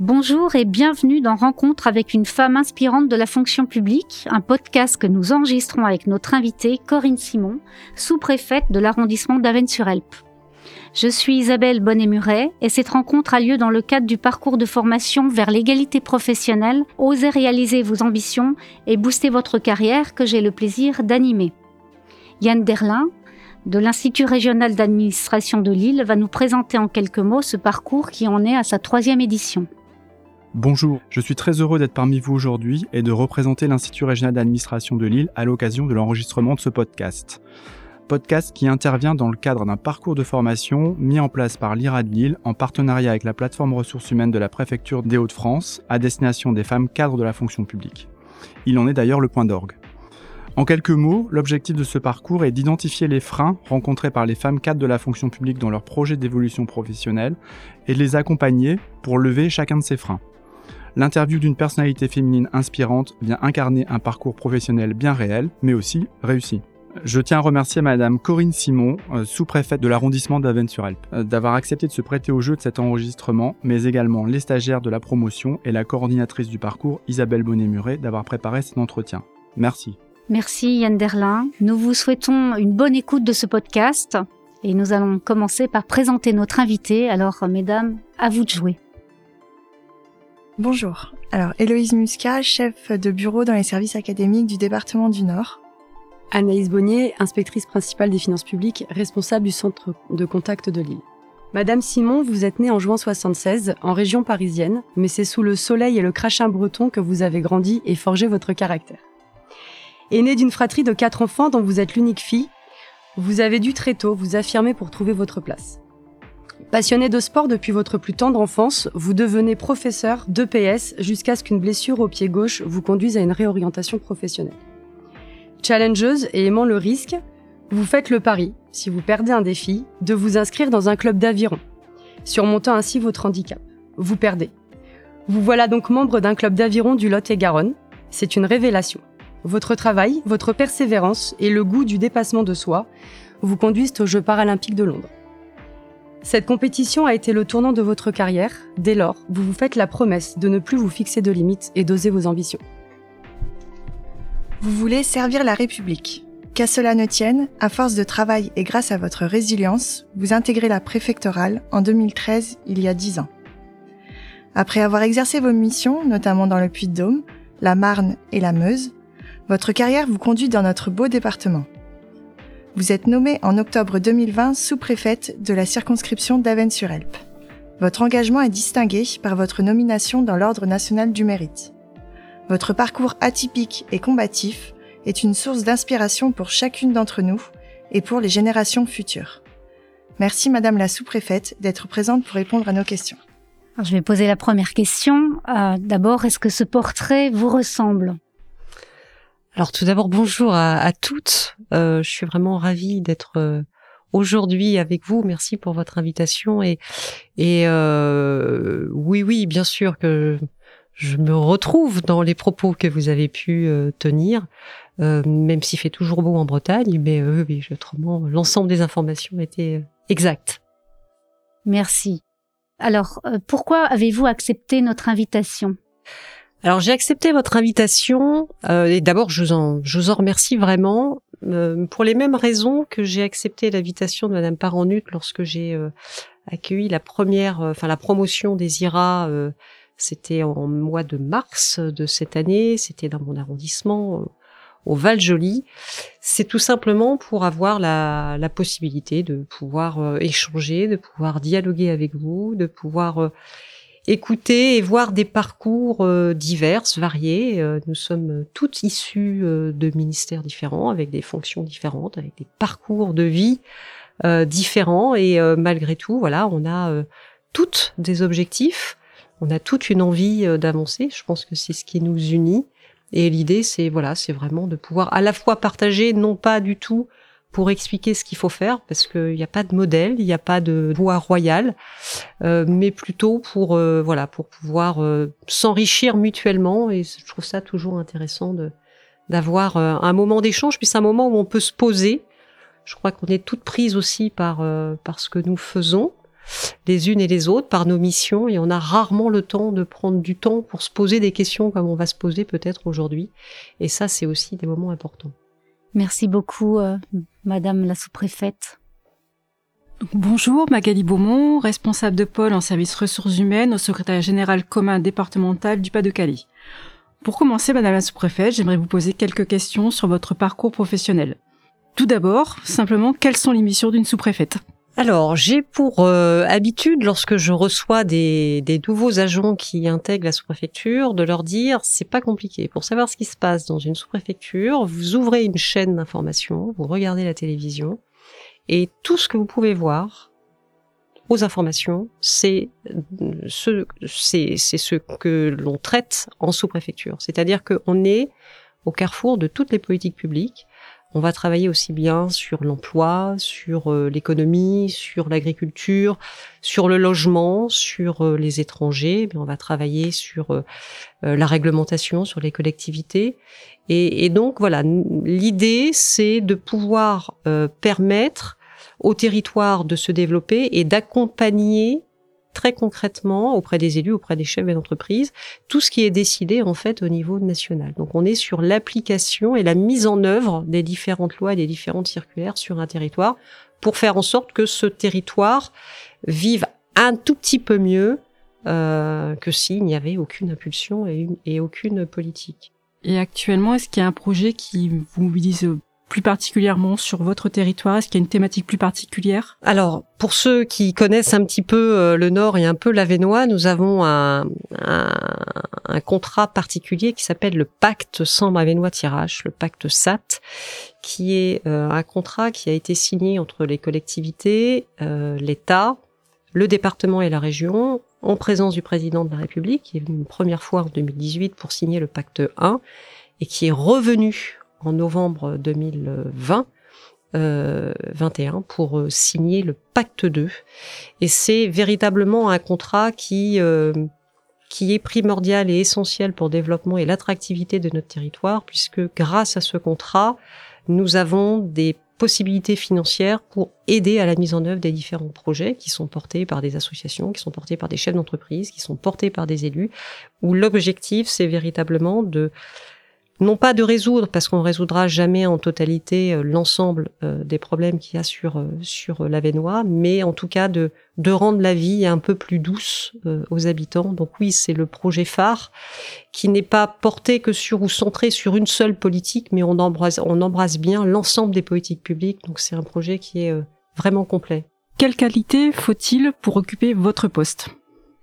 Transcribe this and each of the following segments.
Bonjour et bienvenue dans Rencontre avec une femme inspirante de la fonction publique, un podcast que nous enregistrons avec notre invitée Corinne Simon, sous-préfète de l'arrondissement d'Avennes-sur-Helpe. Je suis Isabelle Bonnet-Muret et cette rencontre a lieu dans le cadre du parcours de formation vers l'égalité professionnelle Osez réaliser vos ambitions et booster votre carrière que j'ai le plaisir d'animer. Yann Derlin, de l'Institut régional d'administration de Lille, va nous présenter en quelques mots ce parcours qui en est à sa troisième édition. Bonjour, je suis très heureux d'être parmi vous aujourd'hui et de représenter l'Institut régional d'administration de Lille à l'occasion de l'enregistrement de ce podcast. Podcast qui intervient dans le cadre d'un parcours de formation mis en place par l'IRA de Lille en partenariat avec la plateforme ressources humaines de la préfecture des Hauts-de-France à destination des femmes cadres de la fonction publique. Il en est d'ailleurs le point d'orgue. En quelques mots, l'objectif de ce parcours est d'identifier les freins rencontrés par les femmes cadres de la fonction publique dans leur projet d'évolution professionnelle et de les accompagner pour lever chacun de ces freins. L'interview d'une personnalité féminine inspirante vient incarner un parcours professionnel bien réel, mais aussi réussi. Je tiens à remercier Madame Corinne Simon, euh, sous-préfète de l'arrondissement d'Avennes-sur-Alpes, euh, d'avoir accepté de se prêter au jeu de cet enregistrement, mais également les stagiaires de la promotion et la coordinatrice du parcours, Isabelle Bonnet-Muret, d'avoir préparé cet entretien. Merci. Merci Yann Derlin. Nous vous souhaitons une bonne écoute de ce podcast et nous allons commencer par présenter notre invité. Alors, mesdames, à vous de jouer. Bonjour. Alors, Héloïse Muscat, chef de bureau dans les services académiques du département du Nord. Anaïs Bonnier, inspectrice principale des finances publiques, responsable du centre de contact de Lille. Madame Simon, vous êtes née en juin 76, en région parisienne, mais c'est sous le soleil et le crachin breton que vous avez grandi et forgé votre caractère. Aînée d'une fratrie de quatre enfants dont vous êtes l'unique fille, vous avez dû très tôt vous affirmer pour trouver votre place. Passionné de sport depuis votre plus tendre enfance, vous devenez professeur d'EPS jusqu'à ce qu'une blessure au pied gauche vous conduise à une réorientation professionnelle. Challengeuse et aimant le risque, vous faites le pari, si vous perdez un défi, de vous inscrire dans un club d'aviron, surmontant ainsi votre handicap. Vous perdez. Vous voilà donc membre d'un club d'aviron du Lot-et-Garonne. C'est une révélation. Votre travail, votre persévérance et le goût du dépassement de soi vous conduisent aux Jeux paralympiques de Londres. Cette compétition a été le tournant de votre carrière. Dès lors, vous vous faites la promesse de ne plus vous fixer de limites et d'oser vos ambitions. Vous voulez servir la République. Qu'à cela ne tienne, à force de travail et grâce à votre résilience, vous intégrez la préfectorale en 2013, il y a 10 ans. Après avoir exercé vos missions, notamment dans le Puy-de-Dôme, la Marne et la Meuse, votre carrière vous conduit dans notre beau département. Vous êtes nommée en octobre 2020 sous-préfète de la circonscription d'Avennes-sur-Helpe. Votre engagement est distingué par votre nomination dans l'Ordre national du mérite. Votre parcours atypique et combatif est une source d'inspiration pour chacune d'entre nous et pour les générations futures. Merci Madame la sous-préfète d'être présente pour répondre à nos questions. je vais poser la première question. Euh, d'abord, est-ce que ce portrait vous ressemble? Alors tout d'abord, bonjour à, toutes. Euh, je suis vraiment ravie d'être euh, aujourd'hui avec vous. Merci pour votre invitation. Et, euh, oui, oui, bien sûr que je me retrouve dans les propos que vous avez pu tenir, même s'il fait toujours beau en Bretagne. Mais oui, autrement, l'ensemble des informations étaient exactes. Merci. Alors, pourquoi avez-vous accepté notre invitation? Alors j'ai accepté votre invitation euh, et d'abord je vous en je vous en remercie vraiment euh, pour les mêmes raisons que j'ai accepté l'invitation de Madame Paranut lorsque j'ai euh, accueilli la première enfin la promotion des IRA c'était en mois de mars de cette année c'était dans mon arrondissement au Val-Joli. C'est tout simplement pour avoir la, la possibilité de pouvoir échanger de pouvoir dialoguer avec vous de pouvoir écouter et voir des parcours euh, divers, variés. Euh, nous sommes toutes issues euh, de ministères différents, avec des fonctions différentes, avec des parcours de vie différents. Et malgré tout, voilà, on a toutes des objectifs, on a toute une envie d'avancer. Je pense que c'est ce qui nous unit. Et l'idée, c'est voilà, c'est vraiment de pouvoir à la fois partager, non pas du tout pour expliquer ce qu'il faut faire, parce qu'il n'y a pas de modèle, il n'y a pas de voie royale, euh, mais plutôt pour euh, voilà pour pouvoir euh, s'enrichir mutuellement. Et je trouve ça toujours intéressant de d'avoir un moment d'échange, puis c'est un moment où on peut se poser. Je crois qu'on est toutes prises aussi par par ce que nous faisons. les unes et les autres par nos missions et on a rarement le temps de prendre du temps pour se poser des questions comme on va se poser peut-être aujourd'hui. Et ça, c'est aussi des moments importants. Merci beaucoup, euh, Madame la sous-préfète. Bonjour, Magali Beaumont, responsable de pôle en services ressources humaines au secrétariat général commun départemental du Pas-de-Calais. Pour commencer, Madame la sous-préfète, j'aimerais vous poser quelques questions sur votre parcours professionnel. Tout d'abord, simplement, quelles sont les missions d'une sous-préfète? Alors, j'ai pour euh, habitude, lorsque je reçois des, nouveaux agents qui intègrent la sous-préfecture, de leur dire c'est pas compliqué. Pour savoir ce qui se passe dans une sous-préfecture, vous ouvrez une chaîne d'information, vous regardez la télévision, et tout ce que vous pouvez voir aux informations, c'est ce, c'est ce que l'on traite en sous-préfecture. C'est-à-dire qu'on est au carrefour de toutes les politiques publiques on va travailler aussi bien sur l'emploi, sur euh, l'économie, sur l'agriculture, sur le logement, sur euh, les étrangers. Mais on va travailler sur euh, la réglementation, sur les collectivités. Et, et donc voilà, l'idée c'est de pouvoir permettre au territoire de se développer et d'accompagner très concrètement auprès des élus, auprès des chefs d'entreprise, tout ce qui est décidé en fait au niveau national. Donc on est sur l'application et la mise en œuvre des différentes lois et des différentes circulaires sur un territoire pour faire en sorte que ce territoire vive un tout petit peu mieux euh, que s'il n'y avait aucune impulsion et, et aucune politique. Et actuellement, est-ce qu'il y a un projet qui vous mobilise plus particulièrement sur votre territoire? Est-ce qu'il y a une thématique plus particulière? Alors, pour ceux qui connaissent un petit peu euh, le Nord et un peu l'Avenois, nous avons un, un, contrat particulier qui s'appelle le pacte Sambre Avenois Tirage, le pacte SAT, qui est euh, un contrat qui a été signé entre les collectivités, euh, l'État, le département et la région, en présence du président de la République, qui est venu une première fois en 2018 pour signer le pacte 1, et qui est revenu en novembre 2020. 21 euh, pour euh, signer le pacte 2 et c'est véritablement un contrat qui euh, qui est primordial et essentiel pour le développement et l'attractivité de notre territoire puisque grâce à ce contrat nous avons des possibilités financières pour aider à la mise en œuvre des différents projets qui sont portés par des associations, qui sont portés par des chefs d'entreprise, qui sont portés par des élus, où l'objectif c'est véritablement de non pas de résoudre, parce qu'on ne résoudra jamais en totalité euh, l'ensemble euh, des problèmes qu'il y a sur, euh, sur l'Avenois, mais en tout cas de, de rendre la vie un peu plus douce aux habitants. Donc oui, c'est le projet phare qui n'est pas porté que sur ou centré sur une seule politique, mais on embrasse, on embrasse bien l'ensemble des politiques publiques. Donc c'est un projet qui est vraiment complet. Quelle qualité faut-il pour occuper votre poste?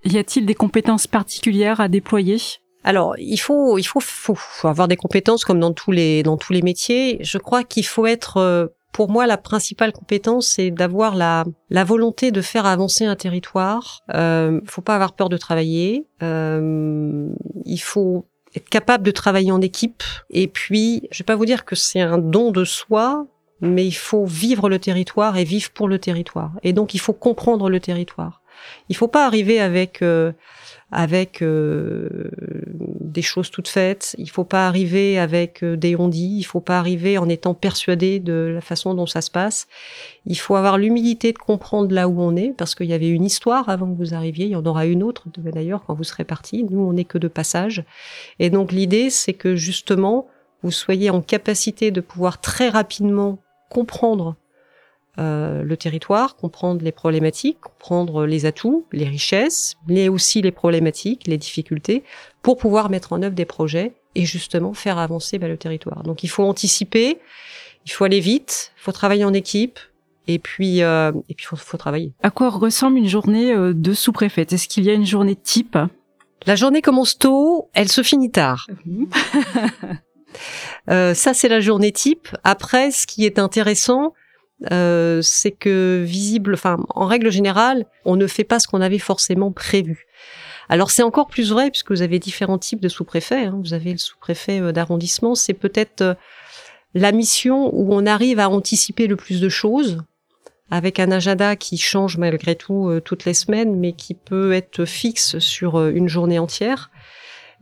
Y a-t-il des compétences particulières à déployer? Alors, il faut, il faut, faut, avoir des compétences comme dans tous les dans tous les métiers. Je crois qu'il faut être, euh, pour moi, la principale compétence, c'est d'avoir la la volonté de faire avancer un territoire. Euh, faut pas avoir peur de travailler. Euh, il faut être capable de travailler en équipe. Et puis, je vais pas vous dire que c'est un don de soi, mais il faut vivre le territoire et vivre pour le territoire. Et donc, il faut comprendre le territoire. Il faut pas arriver avec euh, avec euh, des choses toutes faites. Il faut pas arriver avec euh, des ondits. Il faut pas arriver en étant persuadé de la façon dont ça se passe. Il faut avoir l'humilité de comprendre là où on est, parce qu'il y avait une histoire avant que vous arriviez. Il y en aura une autre d'ailleurs quand vous serez parti. Nous, on n'est que de passage. Et donc l'idée, c'est que justement, vous soyez en capacité de pouvoir très rapidement comprendre euh, le territoire, comprendre les problématiques, comprendre les atouts, les richesses, mais aussi les problématiques, les difficultés, pour pouvoir mettre en œuvre des projets et justement faire avancer bah, le territoire. Donc il faut anticiper, il faut aller vite, il faut travailler en équipe, et puis euh, et puis faut, faut travailler. À quoi ressemble une journée euh, de sous-préfète? Est-ce qu'il y a une journée type? La journée commence tôt, elle se finit tard. euh, ça c'est la journée type. Après, ce qui est intéressant, euh, c'est que visible, enfin, en règle générale, on ne fait pas ce qu'on avait forcément prévu. Alors c'est encore plus vrai puisque vous avez différents types de sous-préfets. Hein. Vous avez le sous-préfet euh, d'arrondissement, c'est peut-être euh, la mission où on arrive à anticiper le plus de choses, avec un agenda qui change malgré tout toutes les semaines, mais qui peut être fixe sur une journée entière.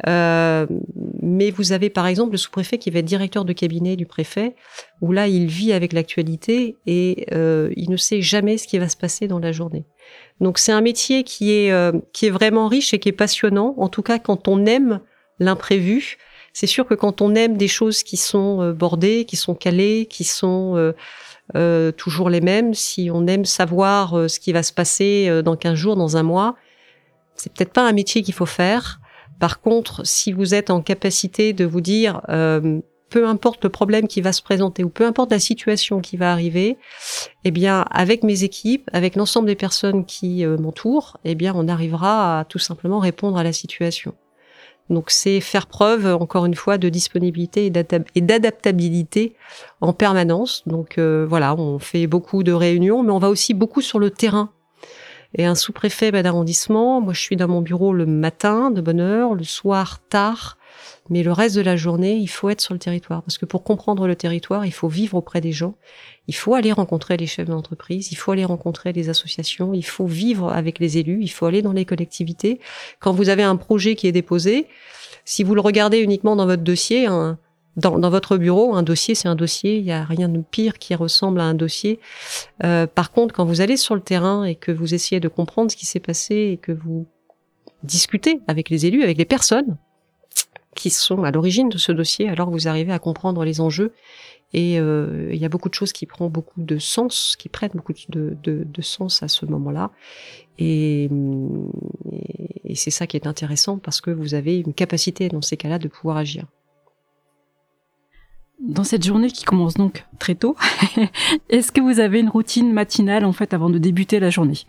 Euh, mais vous avez par exemple le sous-préfet qui va être directeur de cabinet du préfet, où là il vit avec l'actualité et euh, il ne sait jamais ce qui va se passer dans la journée. Donc c'est un métier qui est euh, qui est vraiment riche et qui est passionnant. En tout cas, quand on aime l'imprévu, c'est sûr que quand on aime des choses qui sont euh, bordées, qui sont calées, qui sont euh, toujours les mêmes, si on aime savoir ce qui va se passer dans 15 jours, dans un mois, c'est peut-être pas un métier qu'il faut faire. Par contre, si vous êtes en capacité de vous dire peu importe le problème qui va se présenter ou peu importe la situation qui va arriver, eh bien, avec mes équipes, avec l'ensemble des personnes qui euh, m'entourent, eh bien, on arrivera à tout simplement répondre à la situation. Donc, c'est faire preuve, encore une fois, de disponibilité et d'adaptabilité en permanence. Donc, euh, voilà, on fait beaucoup de réunions, mais on va aussi beaucoup sur le terrain. Et un sous-préfet d'arrondissement, moi, je suis dans mon bureau le matin, de bonne heure, le soir, tard, mais le reste de la journée, il faut être sur le territoire. Parce que pour comprendre le territoire, il faut vivre auprès des gens. Il faut aller rencontrer les chefs d'entreprise. Il faut aller rencontrer les associations. Il faut vivre avec les élus. Il faut aller dans les collectivités. Quand vous avez un projet qui est déposé, si vous le regardez uniquement dans votre dossier, dans, votre bureau, un dossier, c'est un dossier. Il n'y a rien de pire qui ressemble à un dossier. Euh, par contre, quand vous allez sur le terrain et que vous essayez de comprendre ce qui s'est passé et que vous discutez avec les élus, avec les personnes, qui sont à l'origine de ce dossier, alors vous arrivez à comprendre les enjeux. Et euh, il y a beaucoup de choses qui prennent beaucoup de sens, qui prennent beaucoup de, de, de sens à ce moment-là. Et, et c'est ça qui est intéressant parce que vous avez une capacité dans ces cas-là de pouvoir agir. Dans cette journée qui commence donc très tôt, est-ce que vous avez une routine matinale en fait avant de débuter la journée?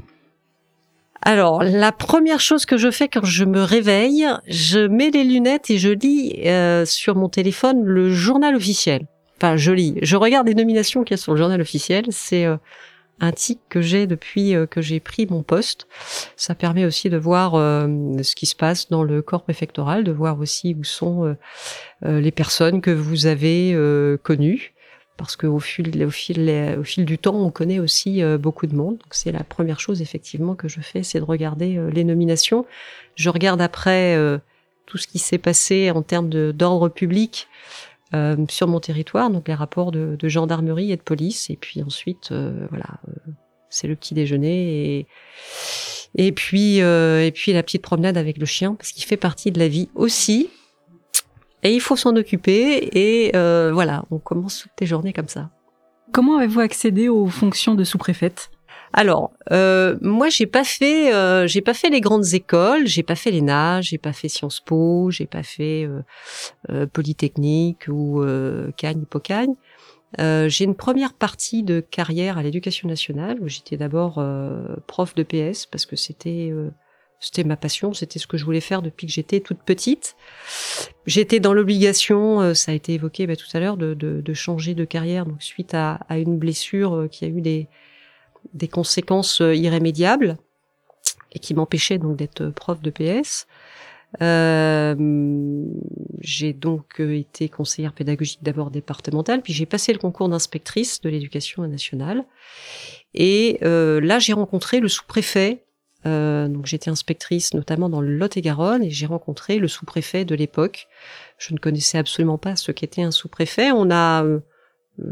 Alors, la première chose que je fais quand je me réveille, je mets les lunettes et je lis euh, sur mon téléphone le journal officiel. Enfin, je lis. Je regarde les nominations qu'il y a sur le journal officiel. C'est euh, un tic que j'ai depuis euh, que j'ai pris mon poste. Ça permet aussi de voir ce qui se passe dans le corps préfectoral, de voir aussi où sont les personnes que vous avez connues parce qu'au fil, au fil, du temps, on connaît aussi euh, beaucoup de monde. C'est la première chose effectivement que je fais, c'est de regarder euh, les nominations. Je regarde après euh, tout ce qui s'est passé en termes d'ordre public sur mon territoire, donc les rapports de, de, gendarmerie et de police. Et puis ensuite, voilà, c'est le petit déjeuner et et puis et puis la petite promenade avec le chien parce qu'il fait partie de la vie aussi et il faut s'en occuper et euh, voilà, on commence toutes les journées comme ça. Comment avez-vous accédé aux fonctions de sous-préfète? Alors, euh, moi, j'ai pas fait, euh, j'ai pas fait les grandes écoles, j'ai pas fait l'ENA, j'ai pas fait Sciences Po, j'ai pas fait euh, euh Polytechnique ou euh, Cagne, Hippocagne. j'ai une première partie de carrière à l'Éducation nationale où j'étais d'abord prof de PS parce que c'était c'était ma passion, c'était ce que je voulais faire depuis que j'étais toute petite. J'étais dans l'obligation, euh, ça a été évoqué bah, tout à l'heure, de, de, de, changer de carrière donc suite à, à une blessure euh, qui a eu des, des conséquences euh, irrémédiables et qui m'empêchait donc d'être prof de PS. Euh, j'ai donc été conseillère pédagogique d'abord départementale, puis j'ai passé le concours d'inspectrice de l'éducation nationale. Et euh, là, j'ai rencontré le sous-préfet euh, donc j'étais inspectrice notamment dans le Lot-et-Garonne et j'ai rencontré le sous-préfet de l'époque. Je ne connaissais absolument pas ce qu'était un sous-préfet. On a euh,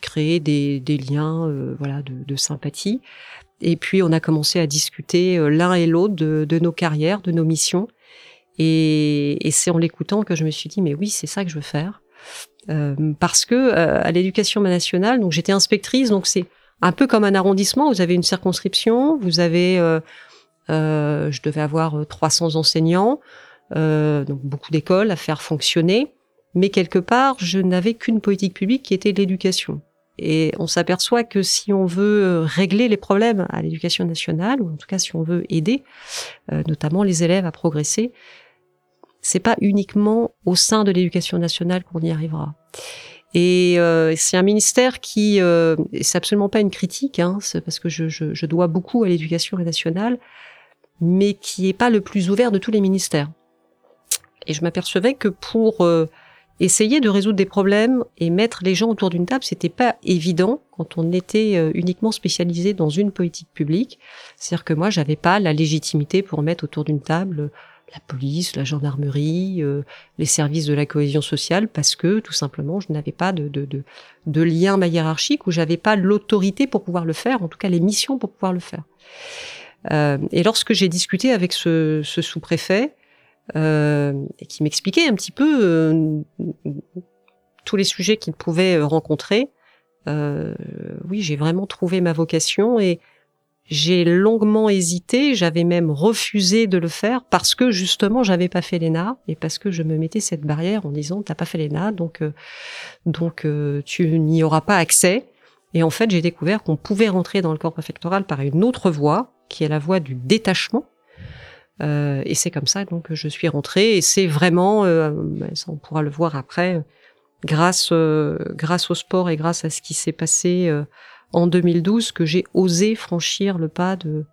créé des, liens, euh, voilà, de, sympathie. Et puis on a commencé à discuter euh, l'un et l'autre de, nos carrières, de nos missions. Et, c'est en l'écoutant que je me suis dit mais oui c'est ça que je veux faire. parce que à l'éducation nationale, donc j'étais inspectrice, donc c'est un peu comme un arrondissement. Vous avez une circonscription, vous avez, je devais avoir 300 euh, enseignants, donc beaucoup d'écoles à faire fonctionner. Mais quelque part, je n'avais qu'une politique publique qui était l'éducation. Et on s'aperçoit que si on veut régler les problèmes à l'éducation nationale, ou en tout cas si on veut aider, notamment les élèves à progresser, c'est pas uniquement au sein de l'éducation nationale qu'on y arrivera. Et euh, c'est un ministère qui, euh, c'est absolument pas une critique, hein, parce que je, je, je, dois beaucoup à l'éducation nationale, mais qui est pas le plus ouvert de tous les ministères. Et je m'apercevais que pour euh, essayer de résoudre des problèmes et mettre les gens autour d'une table, c'était pas évident quand on était euh, uniquement spécialisé dans une politique publique. C'est-à-dire que moi, j'avais pas la légitimité pour mettre autour d'une table la police, la gendarmerie, euh, les services de la cohésion sociale, parce que tout simplement, je n'avais pas de, de, de, de lien hiérarchique, ou j'avais pas l'autorité pour pouvoir le faire, en tout cas les missions pour pouvoir le faire. Euh, et lorsque j'ai discuté avec ce, ce sous-préfet, euh, qui m'expliquait un petit peu euh, tous les sujets qu'il pouvait rencontrer, euh, oui, j'ai vraiment trouvé ma vocation et j'ai longuement hésité, j'avais même refusé de le faire parce que justement j'avais pas fait l'ENA et parce que je me mettais cette barrière en disant t'as pas fait l'ENA donc euh, donc euh, tu n'y auras pas accès. Et en fait j'ai découvert qu'on pouvait rentrer dans le corps préfectoral par une autre voie qui est la voie du détachement. Euh, et c'est comme ça donc que je suis rentrée et c'est vraiment, euh, ça on pourra le voir après, grâce euh, grâce au sport et grâce à ce qui s'est passé en 2012 que j'ai osé franchir le pas de,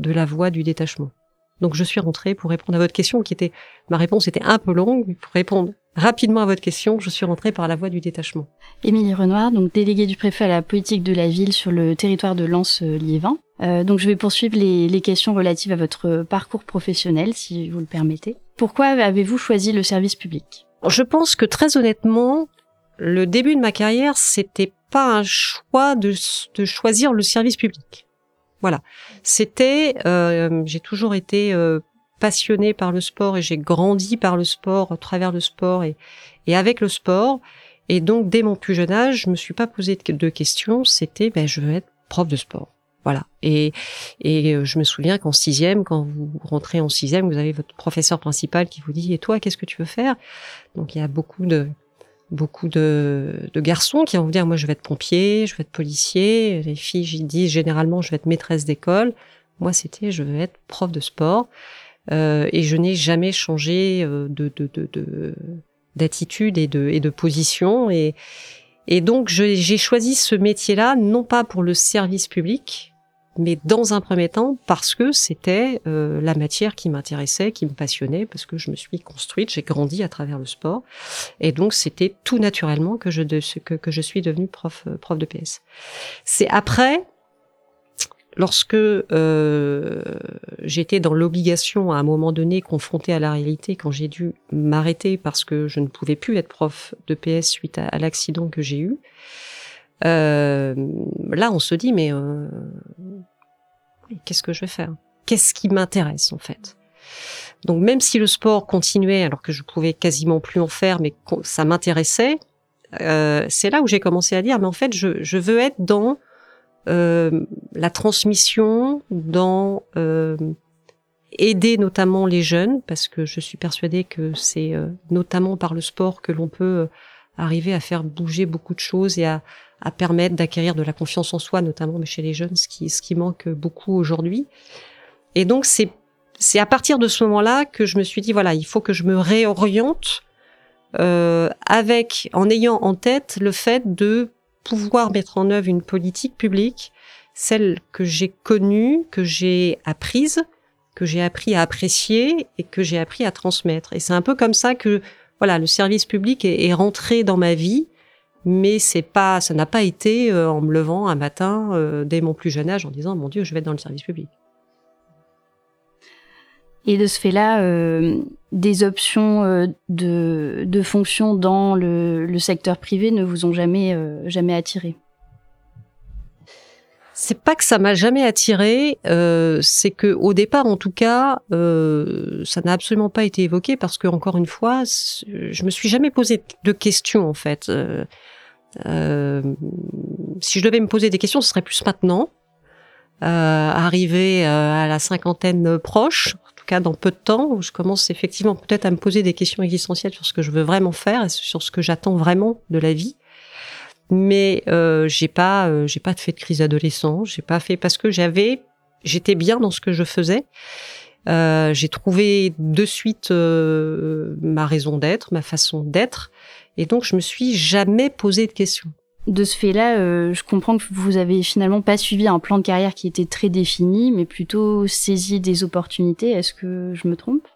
de la voie du détachement. Donc je suis rentrée pour répondre à votre question qui était, ma réponse était un peu longue, mais pour répondre rapidement à votre question, je suis rentrée par la voie du détachement. Émilie Renoir, donc déléguée du préfet à la politique de la ville sur le territoire de Lens-Liévin. Euh, donc je vais poursuivre les, les questions relatives à votre parcours professionnel, si vous le permettez. Pourquoi avez-vous choisi le service public? Je pense que très honnêtement, le début de ma carrière, c'était pas un choix de, de choisir le service public. Voilà, c'était, euh, j'ai toujours été euh, passionnée par le sport et j'ai grandi par le sport, à travers le sport et, et avec le sport. Et donc dès mon plus jeune âge, je me suis pas posé de questions. C'était, ben, je veux être prof de sport. Voilà. Et, et je me souviens qu'en sixième, quand vous rentrez en sixième, vous avez votre professeur principal qui vous dit, et toi, qu'est-ce que tu veux faire? Donc il y a beaucoup de beaucoup de, de, garçons qui vont vous dire moi je vais être pompier, je vais être policier. Les filles disent généralement je vais être maîtresse d'école. Moi c'était je veux être prof de sport euh, et je n'ai jamais changé euh, de, de, de d'attitude et de, position et, donc j'ai choisi ce métier-là non pas pour le service public mais dans un premier temps parce que c'était euh, la matière qui m'intéressait, qui me passionnait, parce que je me suis construite, j'ai grandi à travers le sport, et donc c'était tout naturellement que je suis devenue prof de PS. C'est après lorsque euh, j'étais dans l'obligation à un moment donné confrontée à la réalité quand j'ai dû m'arrêter parce que je ne pouvais plus être prof de PS suite à, l'accident que j'ai eu euh, là on se dit mais euh, qu'est-ce que je vais faire? Qu'est-ce qui m'intéresse en fait? Donc même si le sport continuait alors que je pouvais quasiment plus en faire, mais ça m'intéressait, euh, c'est là où j'ai commencé à dire mais en fait je, je veux être dans la transmission, dans euh, aider notamment les jeunes parce que je suis persuadée que c'est euh, notamment par le sport que l'on peut arriver à faire bouger beaucoup de choses et à, à permettre d'acquérir de la confiance en soi, notamment chez les jeunes, ce qui, ce qui manque beaucoup aujourd'hui. Et donc c'est c'est à partir de ce moment-là que je me suis dit voilà, il faut que je me réoriente euh, avec en ayant en tête le fait de pouvoir mettre en œuvre une politique publique, celle que j'ai connue, que j'ai apprise, que j'ai appris à apprécier et que j'ai appris à transmettre. Et c'est un peu comme ça que voilà, le service public est, est rentré dans ma vie mais c'est pas, ça n'a pas été euh, en me levant un matin euh, dès mon plus jeune âge en disant mon Dieu, je vais être dans le service public. Et de ce fait-là, euh, des options euh, de, de fonction dans le, le, secteur privé ne vous ont jamais, euh, jamais attiré c'est pas que ça m'a jamais attiré, euh, c'est que au départ, en tout cas, euh, ça n'a absolument pas été évoqué parce que encore une fois, je me suis jamais posé de questions en fait. Euh, si je devais me poser des questions, ce serait plus maintenant, euh, arrivé à la cinquantaine proche, dans peu de temps, où je commence effectivement peut-être à me poser des questions existentielles sur ce que je veux vraiment faire et sur ce que j'attends vraiment de la vie. Mais euh, j'ai pas euh, j'ai pas fait de crise adolescent j'ai pas fait parce que j'avais j'étais bien dans ce que je faisais. Euh, j'ai trouvé de suite ma raison d'être ma façon d'être. Et donc je me suis jamais posé de questions de ce fait-là, euh, je comprends que vous avez finalement pas suivi un plan de carrière qui était très défini, mais plutôt saisi des opportunités. Est-ce que je me trompe?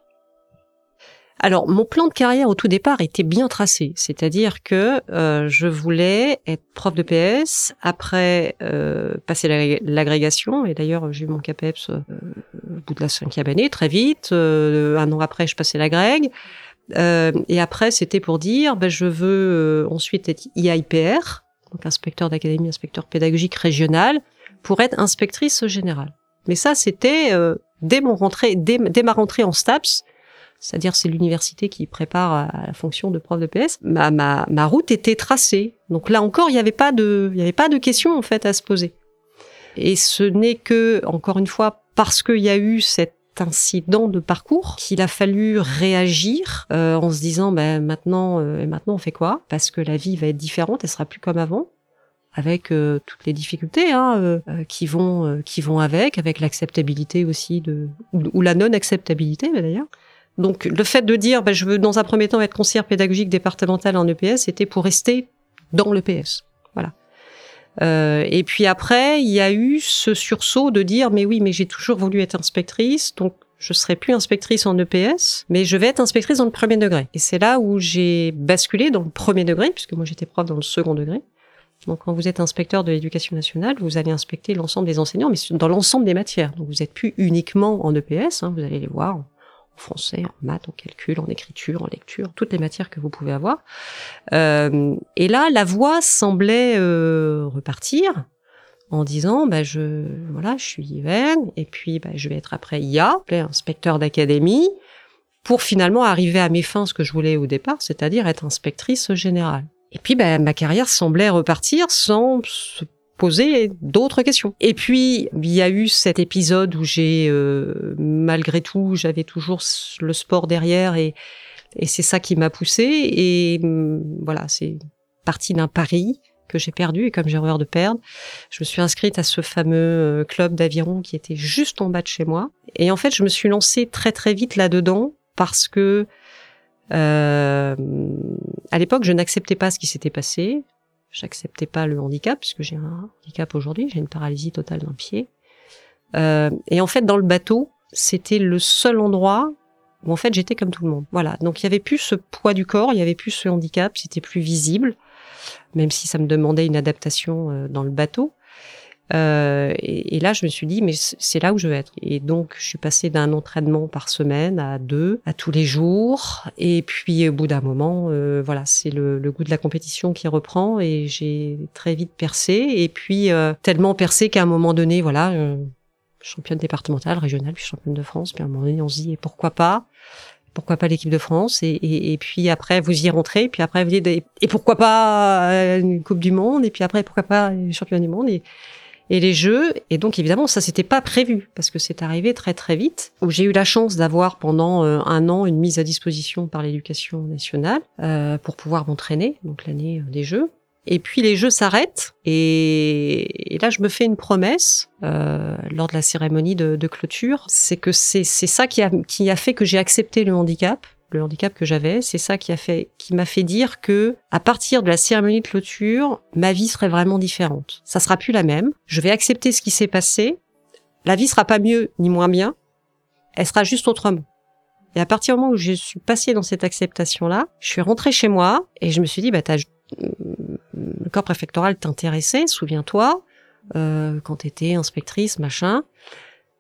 Alors, mon plan de carrière au tout départ était bien tracé, c'est-à-dire que euh, je voulais être prof de PS, après euh, passer l'agrégation, et d'ailleurs j'ai eu mon CAPEPS euh, au bout de la cinquième année, très vite. Euh, un an après, je passais l'agrég. Euh, et après, c'était pour dire, ben, je veux ensuite être IIPR, donc inspecteur d'académie, inspecteur pédagogique régional, pour être inspectrice générale. Mais ça, c'était dès mon dès, ma rentrée en STAPS, c'est-à-dire c'est l'université qui prépare à la fonction de prof de PS. Ma, route était tracée. Donc là encore, il n'y avait pas de, il avait pas de question en fait à se poser. Et ce n'est que, encore une fois, parce qu'il y a eu cet incident de parcours qu'il a fallu réagir euh, en se disant ben maintenant euh, maintenant on fait quoi? Parce que la vie va être différente elle sera plus comme avant avec euh, toutes les difficultés hein, euh, qui vont qui vont avec avec l'acceptabilité aussi de ou, ou la non acceptabilité d'ailleurs donc le fait de dire bah, je veux dans un premier temps être conseillère pédagogique départementale en EPS, c'était pour rester dans l'EPS. Euh, et puis après, il y a eu ce sursaut de dire mais oui, mais j'ai toujours voulu être inspectrice, donc je serai plus inspectrice en EPS, mais je vais être inspectrice dans le premier degré. Et c'est là où j'ai basculé dans le premier degré, puisque moi j'étais prof dans le second degré. Donc quand vous êtes inspecteur de l'éducation nationale, vous allez inspecter l'ensemble des enseignants, mais dans l'ensemble des matières. Donc vous n'êtes plus uniquement en EPS, hein, vous allez les voir en français, en maths, en calcul, en écriture, en lecture, toutes les matières que vous pouvez avoir. Euh, et là, la voix semblait euh, repartir en disant, bah, je, voilà, je suis Yven, et puis bah, je vais être après IA, inspecteur d'académie, pour finalement arriver à mes fins, ce que je voulais au départ, c'est-à-dire être inspectrice générale. Et puis, bah, ma carrière semblait repartir sans se poser d'autres questions. Et puis, il y a eu cet épisode où j'ai, euh, malgré tout, j'avais toujours le sport derrière et, et c'est ça qui m'a poussé. Et mm, voilà, c'est parti d'un pari que j'ai perdu et comme j'ai horreur de perdre, je me suis inscrite à ce fameux euh, club d'aviron qui était juste en bas de chez moi. Et en fait, je me suis lancée très très vite là-dedans parce que euh, à l'époque, je n'acceptais pas ce qui s'était passé j'acceptais pas le handicap puisque j'ai un handicap aujourd'hui, j'ai une paralysie totale d'un pied. Euh, et en fait, dans le bateau, c'était le seul endroit où en fait j'étais comme tout le monde. Voilà. Donc il y avait plus ce poids du corps, il y avait plus ce handicap, c'était plus visible, même si ça me demandait une adaptation euh, dans le bateau. Euh, et, et, là, je me suis dit, mais c'est là où je veux être. Et donc, je suis passée d'un entraînement par semaine à deux, à tous les jours. Et puis, au bout d'un moment, euh, voilà, c'est le, le, goût de la compétition qui reprend. Et j'ai très vite percé. Et puis, euh, tellement percé qu'à un moment donné, voilà, euh, championne départementale, régionale, puis championne de France. Puis à un moment donné, on se dit, et pourquoi pas? Pourquoi pas l'équipe de France? Et, et, et, puis après vous y rentrez puis après vous dites et, pourquoi pas euh, une coupe du monde? Et puis après pourquoi pas une championne du monde? Et, et les jeux. Et donc évidemment, ça c'était pas prévu parce que c'est arrivé très très vite. Où j'ai eu la chance d'avoir pendant euh, un an une mise à disposition par l'éducation nationale euh, pour pouvoir m'entraîner, donc l'année euh, des Jeux. Et puis les Jeux s'arrêtent et, là je me fais une promesse euh, lors de la cérémonie de, de clôture, c'est que c'est ça qui a, qui a fait que j'ai accepté le handicap le handicap que j'avais, c'est ça qui a fait, qui m'a fait dire que, à partir de la cérémonie de clôture, ma vie serait vraiment différente. Ça sera plus la même. Je vais accepter ce qui s'est passé. La vie sera pas mieux ni moins bien. Elle sera juste autrement. Et à partir du moment où je suis passée dans cette acceptation-là, je suis rentrée chez moi et je me suis dit, bah, t'as, le corps préfectoral t'intéressait, souviens-toi, euh, quand t'étais inspectrice, machin.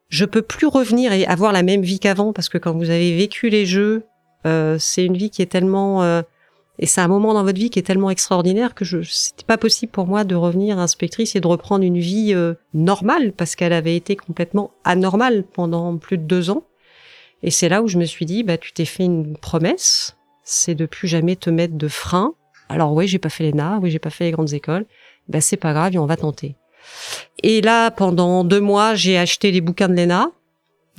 Je peux plus revenir et avoir la même vie qu'avant parce que quand vous avez vécu les jeux, euh, c'est une vie qui est tellement euh, et c'est un moment dans votre vie qui est tellement extraordinaire que je c'était pas possible pour moi de revenir inspectrice et de reprendre une vie euh, normale parce qu'elle avait été complètement anormale pendant plus de deux ans. Et c'est là où je me suis dit bah tu t'es fait une promesse, c'est de plus jamais te mettre de frein. Alors oui, j'ai pas fait l'ENA, oui, j'ai pas fait les grandes écoles. Bah c'est pas grave, on va tenter. Et là, pendant deux mois, j'ai acheté les bouquins de l'ENA.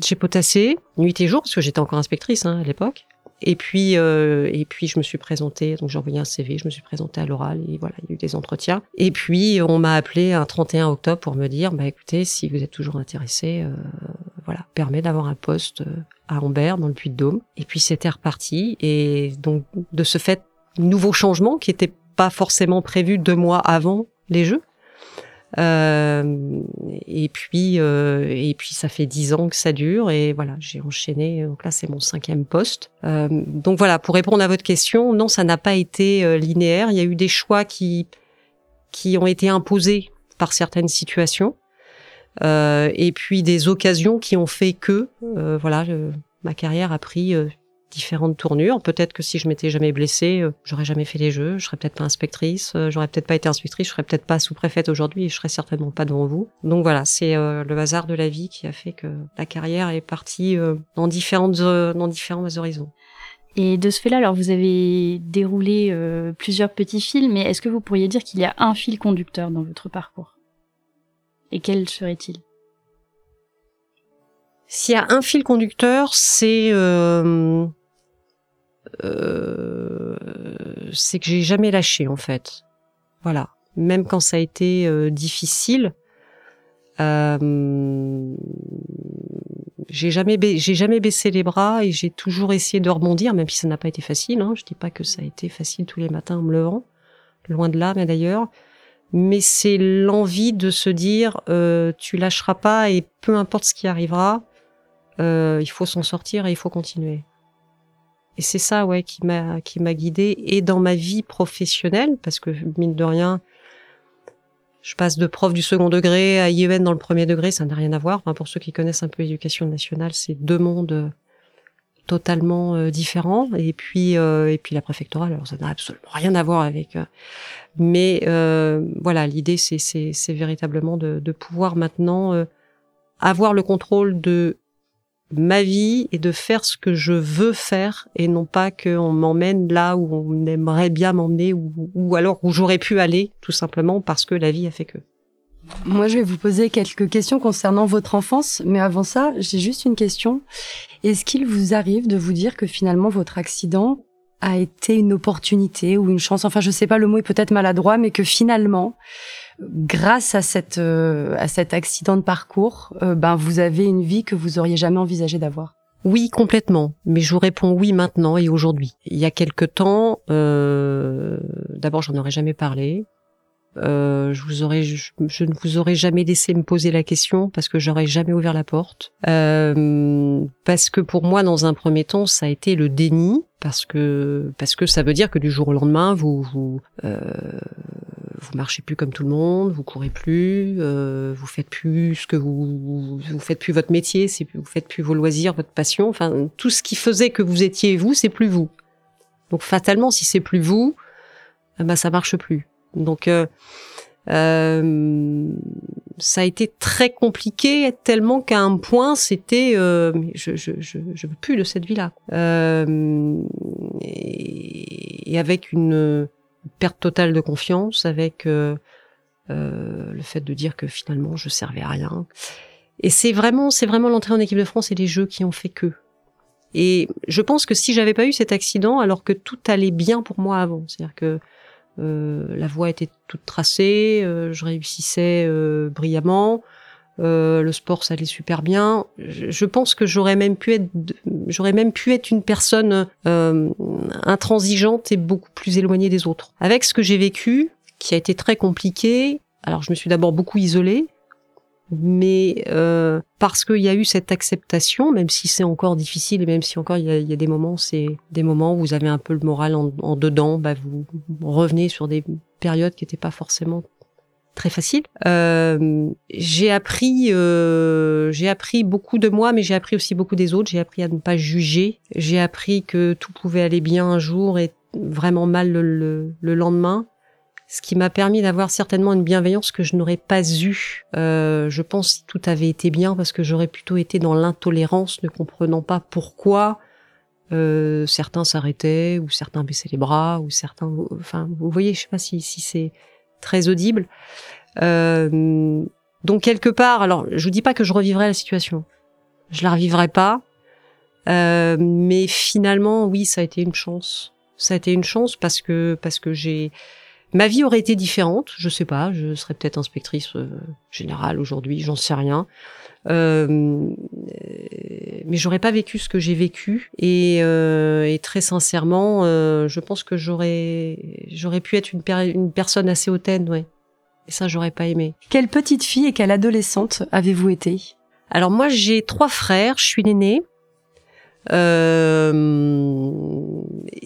J'ai potassé nuit et jour parce que j'étais encore inspectrice hein, à l'époque. Et puis, euh, et puis je me suis présentée, donc j'ai envoyé un CV, je me suis présentée à l'oral et voilà, il y a eu des entretiens. Et puis on m'a appelé un 31 octobre pour me dire, bah écoutez, si vous êtes toujours intéressé, euh, voilà, permet d'avoir un poste euh, à Ambert dans le Puy-de-Dôme. Et puis c'était reparti. Et donc de ce fait, nouveau changement qui n'était pas forcément prévu deux mois avant les Jeux. Euh, et puis, euh, et puis ça fait dix ans que ça dure et voilà, j'ai enchaîné. Donc là, c'est mon cinquième poste. Euh, donc voilà, pour répondre à votre question, non, ça n'a pas été linéaire. Il y a eu des choix qui qui ont été imposés par certaines situations, et puis des occasions qui ont fait que, voilà, ma carrière a pris différentes tournures. Peut-être que si je m'étais jamais blessée, euh, j'aurais jamais fait les jeux, je serais peut-être pas inspectrice, euh, j'aurais peut-être pas été inspectrice, je serais peut-être pas sous-préfète aujourd'hui et je serais certainement pas devant vous. Donc voilà, c'est euh, le hasard de la vie qui a fait que la carrière est partie dans différentes dans différents horizons. Et de ce fait-là, alors vous avez déroulé euh, plusieurs petits fils, mais est-ce que vous pourriez dire qu'il y a un fil conducteur dans votre parcours? Et quel serait-il? S'il y a un fil conducteur, c'est euh, euh, c'est que j'ai jamais lâché en fait. Voilà, même quand ça a été euh, difficile, euh, j'ai jamais j'ai jamais baissé les bras et j'ai toujours essayé de rebondir, même si ça n'a pas été facile. Hein. Je dis pas que ça a été facile tous les matins en me levant, loin de là, mais d'ailleurs. Mais c'est l'envie de se dire, tu lâcheras pas et peu importe ce qui arrivera, il faut s'en sortir et il faut continuer. Et c'est ça, ouais, qui m'a qui m'a guidée et dans ma vie professionnelle, parce que mine de rien, je passe de prof du second degré à IEN dans le premier degré, ça n'a rien à voir. Enfin, pour ceux qui connaissent un peu l'éducation nationale, c'est deux mondes euh, totalement euh, différents. Et puis euh, et puis la préfectorale, alors ça n'a absolument rien à voir avec. euh, mais euh, voilà, l'idée c'est c'est véritablement de de pouvoir maintenant avoir le contrôle de ma vie et de faire ce que je veux faire et non pas qu'on m'emmène là où on aimerait bien m'emmener ou, ou alors où j'aurais pu aller tout simplement parce que la vie a fait que. Moi, je vais vous poser quelques questions concernant votre enfance, mais avant ça, j'ai juste une question. Est-ce qu'il vous arrive de vous dire que finalement votre accident a été une opportunité ou une chance? Enfin, je sais pas, le mot est peut-être maladroit, mais que finalement, grâce à cette euh, à cet accident de parcours, euh, ben vous avez une vie que vous auriez jamais envisagé d'avoir. Oui, complètement. Mais je vous réponds oui maintenant et aujourd'hui. Il y a quelque temps, euh, d'abord, j'en aurais jamais parlé. Euh, je vous aurais, je, ne vous aurais jamais laissé me poser la question parce que j'aurais jamais ouvert la porte. Euh, parce que pour moi, dans un premier temps, ça a été le déni parce que parce que ça veut dire que du jour au lendemain, vous vous euh, vous marchez plus comme tout le monde, vous courez plus, euh, vous faites plus ce que vous vous faites plus votre métier, c'est vous faites plus vos loisirs, votre passion, enfin tout ce qui faisait que vous étiez vous, c'est plus vous. Donc fatalement, si c'est plus vous, eh ben ça marche plus. Donc euh, euh, ça a été très compliqué tellement qu'à un point c'était euh, je, je je je veux plus de cette vie là euh, et, et avec une perte totale de confiance avec euh, euh, le fait de dire que finalement je servais à rien. Et c'est vraiment c'est vraiment l'entrée en équipe de France et les jeux qui ont fait que. Et je pense que si j'avais pas eu cet accident alors que tout allait bien pour moi avant c'est-à-dire que euh, la voie était toute tracée, euh, je réussissais euh, brillamment, euh, le sport ça allait super bien. Je, je pense que j'aurais même pu être, j'aurais même pu être une personne euh, intransigeante et beaucoup plus éloignée des autres. Avec ce que j'ai vécu, qui a été très compliqué. Alors je me suis d'abord beaucoup isolée, mais euh, parce qu'il y a eu cette acceptation, même si c'est encore difficile et même si encore il y a, y a des moments, c'est des moments où vous avez un peu le moral en, en dedans, bah vous revenez sur des périodes qui n'étaient pas forcément très faciles. Euh, j'ai appris, euh, j'ai appris beaucoup de moi, mais j'ai appris aussi beaucoup des autres. J'ai appris à ne pas juger. J'ai appris que tout pouvait aller bien un jour et vraiment mal le, le, le lendemain ce qui m'a permis d'avoir certainement une bienveillance que je n'aurais pas eue, euh, je pense, si tout avait été bien, parce que j'aurais plutôt été dans l'intolérance, ne comprenant pas pourquoi certains s'arrêtaient, ou certains baissaient les bras, ou certains... Enfin, vous voyez, je sais pas si c'est très audible. Euh, donc, quelque part, alors, je vous dis pas que je revivrai la situation. Je la revivrai pas. Euh, mais finalement, oui, ça a été une chance. Ça a été une chance parce que parce que j'ai Ma vie aurait été différente, je sais pas, je serais peut-être inspectrice euh, générale aujourd'hui, j'en sais rien. Euh, mais j'aurais pas vécu ce que j'ai vécu et, euh, et très sincèrement, euh, je pense que j'aurais j'aurais pu être une, per- une personne assez hautaine, ouais. Et ça, j'aurais pas aimé. Quelle petite fille et quelle adolescente avez-vous été? Alors moi, j'ai trois frères. Je suis l'aînée. Euh,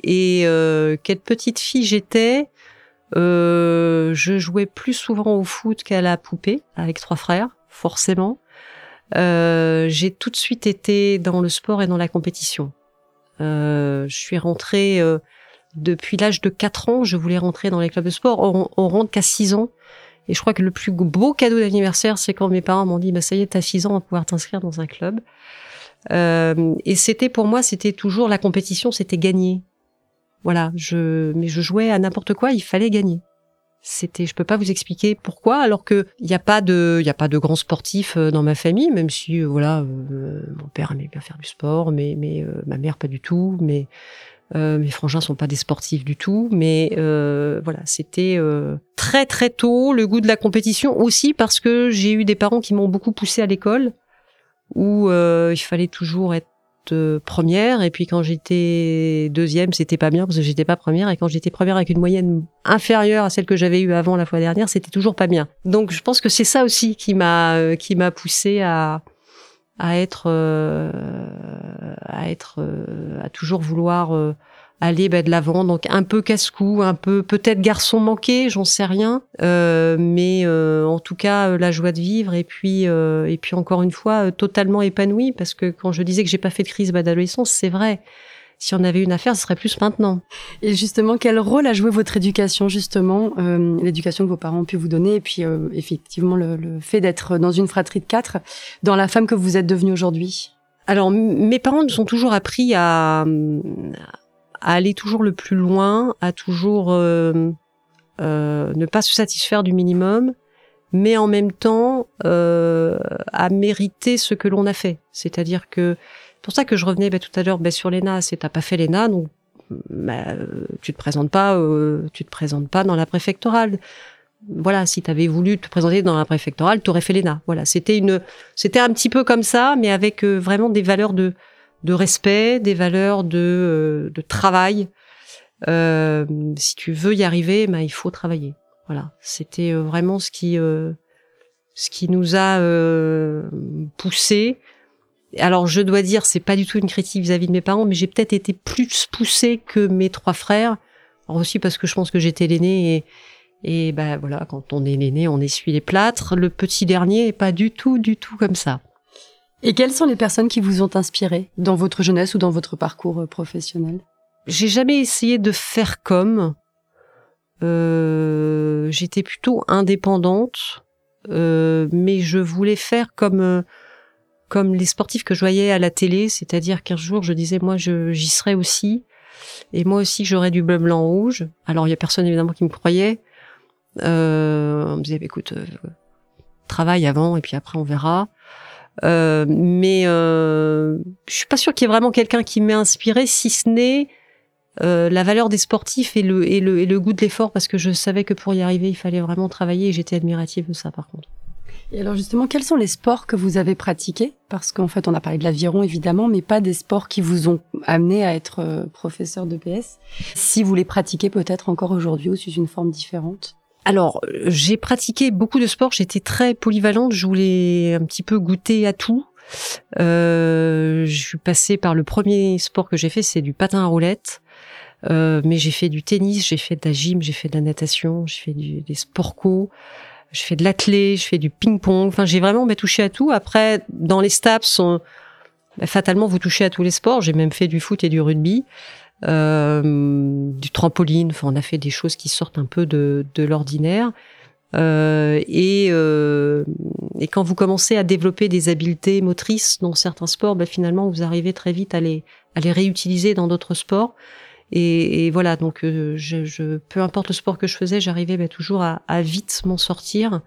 et euh, quelle petite fille j'étais? Euh, je jouais plus souvent au foot qu'à la poupée avec trois frères, forcément. Euh, j'ai tout de suite été dans le sport et dans la compétition. Euh, je suis rentrée euh, depuis l'âge de 4 ans, je voulais rentrer dans les clubs de sport. On, on rentre qu'à 6 ans. Et je crois que le plus beau cadeau d'anniversaire, c'est quand mes parents m'ont dit, bah ça y est, t'as 6 ans, on va pouvoir t'inscrire dans un club. Euh, et c'était pour moi, c'était toujours la compétition, c'était gagner. Voilà, je, mais je jouais à n'importe quoi, il fallait gagner. C'était, je peux pas vous expliquer pourquoi, alors que il n'y a pas de, il y a pas de grands sportifs euh, dans ma famille, même si euh, voilà, euh, mon père aimait bien faire du sport, mais mais euh, ma mère pas du tout, mais euh, mes frangins sont pas des sportifs du tout, mais euh, voilà, c'était euh, très très tôt le goût de la compétition aussi parce que j'ai eu des parents qui m'ont beaucoup poussé à l'école où il fallait toujours être première. Et puis quand j'étais deuxième c'était pas bien parce que j'étais pas première. Et quand j'étais première avec une moyenne inférieure à celle que j'avais eue avant la fois dernière c'était toujours pas bien. Donc je pense que c'est ça aussi qui m'a euh, qui m'a poussé à à être euh, à être euh, à toujours vouloir aller bah, de l'avant. Donc un peu casse-cou un peu peut-être garçon manqué j'en sais rien. Euh, mais euh, en tout cas euh, la joie de vivre et puis euh, et puis encore une fois euh, totalement épanouie. Parce que quand je disais que j'ai pas fait de crise bah, d'adolescence c'est vrai. Si on avait une affaire ce serait plus maintenant. Et justement, quel rôle a joué votre éducation, justement, euh, l'éducation que vos parents ont pu vous donner, et puis euh, effectivement le, le fait d'être dans une fratrie de quatre, dans la femme que vous êtes devenue aujourd'hui? Alors, mes parents nous ont toujours appris à, à aller toujours le plus loin, à toujours euh, euh, ne pas se satisfaire du minimum, mais en même temps euh, à mériter ce que l'on a fait. C'est-à-dire que c'est pour ça que je revenais bah, tout à l'heure bah, sur l'ENA, c'est t'as pas fait l'ENA, donc bah, tu te présentes pas, euh, tu te présentes pas dans la préfectorale. Voilà, si tu avais voulu te présenter dans la préfectorale, tu aurais fait l'ENA. Voilà, c'était une, c'était un petit peu comme ça, mais avec euh, vraiment des valeurs de, de respect, des valeurs de, euh, de travail. Euh, si tu veux y arriver, ben, il faut travailler. Voilà, c'était euh, vraiment ce qui, euh, ce qui nous a euh, poussé. Alors je dois dire, c'est pas du tout une critique vis-à-vis de mes parents, mais j'ai peut-être été plus poussée que mes trois frères. Alors aussi parce que je pense que j'étais l'aîné et et ben voilà, quand on est l'aîné, on essuie les plâtres. Le petit dernier est pas du tout, du tout comme ça. Et quelles sont les personnes qui vous ont inspiré dans votre jeunesse ou dans votre parcours euh, professionnel? J'ai jamais essayé de faire comme. Euh, J'étais plutôt indépendante, euh, mais je voulais faire comme euh, comme les sportifs que je voyais à la télé, c'est-à-dire qu'un jour je disais moi j'y serai aussi, et moi aussi j'aurais du bleu blanc rouge. Alors il y a personne évidemment qui me croyait. Euh, on me disait bah, écoute euh, travaille avant et puis après on verra. Euh, mais euh, je suis pas sûre qu'il y ait vraiment quelqu'un qui m'ait inspiré, si ce n'est euh, la valeur des sportifs et le, et, le, et le goût de l'effort, parce que je savais que pour y arriver, il fallait vraiment travailler et j'étais admirative de ça par contre. Et alors justement, quels sont les sports que vous avez pratiqués? Parce qu'en fait, on a parlé de l'aviron évidemment, mais pas des sports qui vous ont amené à être euh, professeur de PS. Si vous les pratiquez peut-être encore aujourd'hui ou sous une forme différente? Alors, euh, j'ai pratiqué beaucoup de sports, j'étais très polyvalente, je voulais un petit peu goûter à tout. Euh, je suis passée par le premier sport que j'ai fait, c'est du patin à roulettes. Euh, mais j'ai fait du tennis, j'ai fait de la gym, j'ai fait de la natation, j'ai fait des sports co, je fais de l'athlé, je fais du ping-pong. Enfin, j'ai vraiment bah, touché à tout. Après, dans les STAPS, on- bah, fatalement, vous touchez à tous les sports. J'ai même fait du foot et du rugby, du trampoline. Enfin, on a fait des choses qui sortent un peu de, de l'ordinaire. Euh, et, euh, et quand vous commencez à développer des habiletés motrices dans certains sports, bah, finalement, vous arrivez très vite à les, à les réutiliser dans d'autres sports. Et, et voilà, donc euh, je, je, peu importe le sport que je faisais, j'arrivais bah, toujours à, à vite m'en sortir.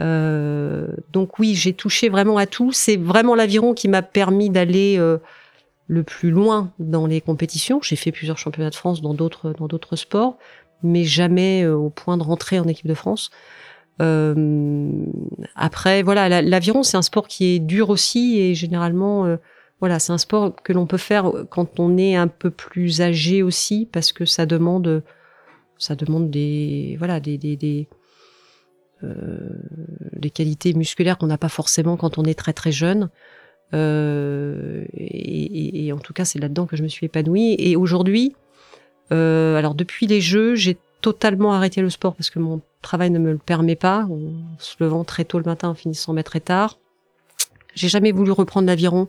Euh, donc oui, j'ai touché vraiment à tout. C'est vraiment l'aviron qui m'a permis d'aller euh, le plus loin dans les compétitions. J'ai fait plusieurs championnats de France dans d'autres dans d'autres sports, mais jamais euh, au point de rentrer en équipe de France. Euh, après, voilà, la- l'aviron c'est un sport qui est dur aussi et généralement, euh, voilà, c'est un sport que l'on peut faire quand on est un peu plus âgé aussi parce que ça demande, ça demande des, voilà, des, des, des des qualités musculaires qu'on n'a pas forcément quand on est très très jeune. Euh, et, en tout cas, c'est là-dedans que je me suis épanouie. Et aujourd'hui, euh, alors depuis les Jeux, j'ai totalement arrêté le sport parce que mon travail ne me le permet pas. En se levant très tôt le matin, en finissant mais très tard. J'ai jamais voulu reprendre l'aviron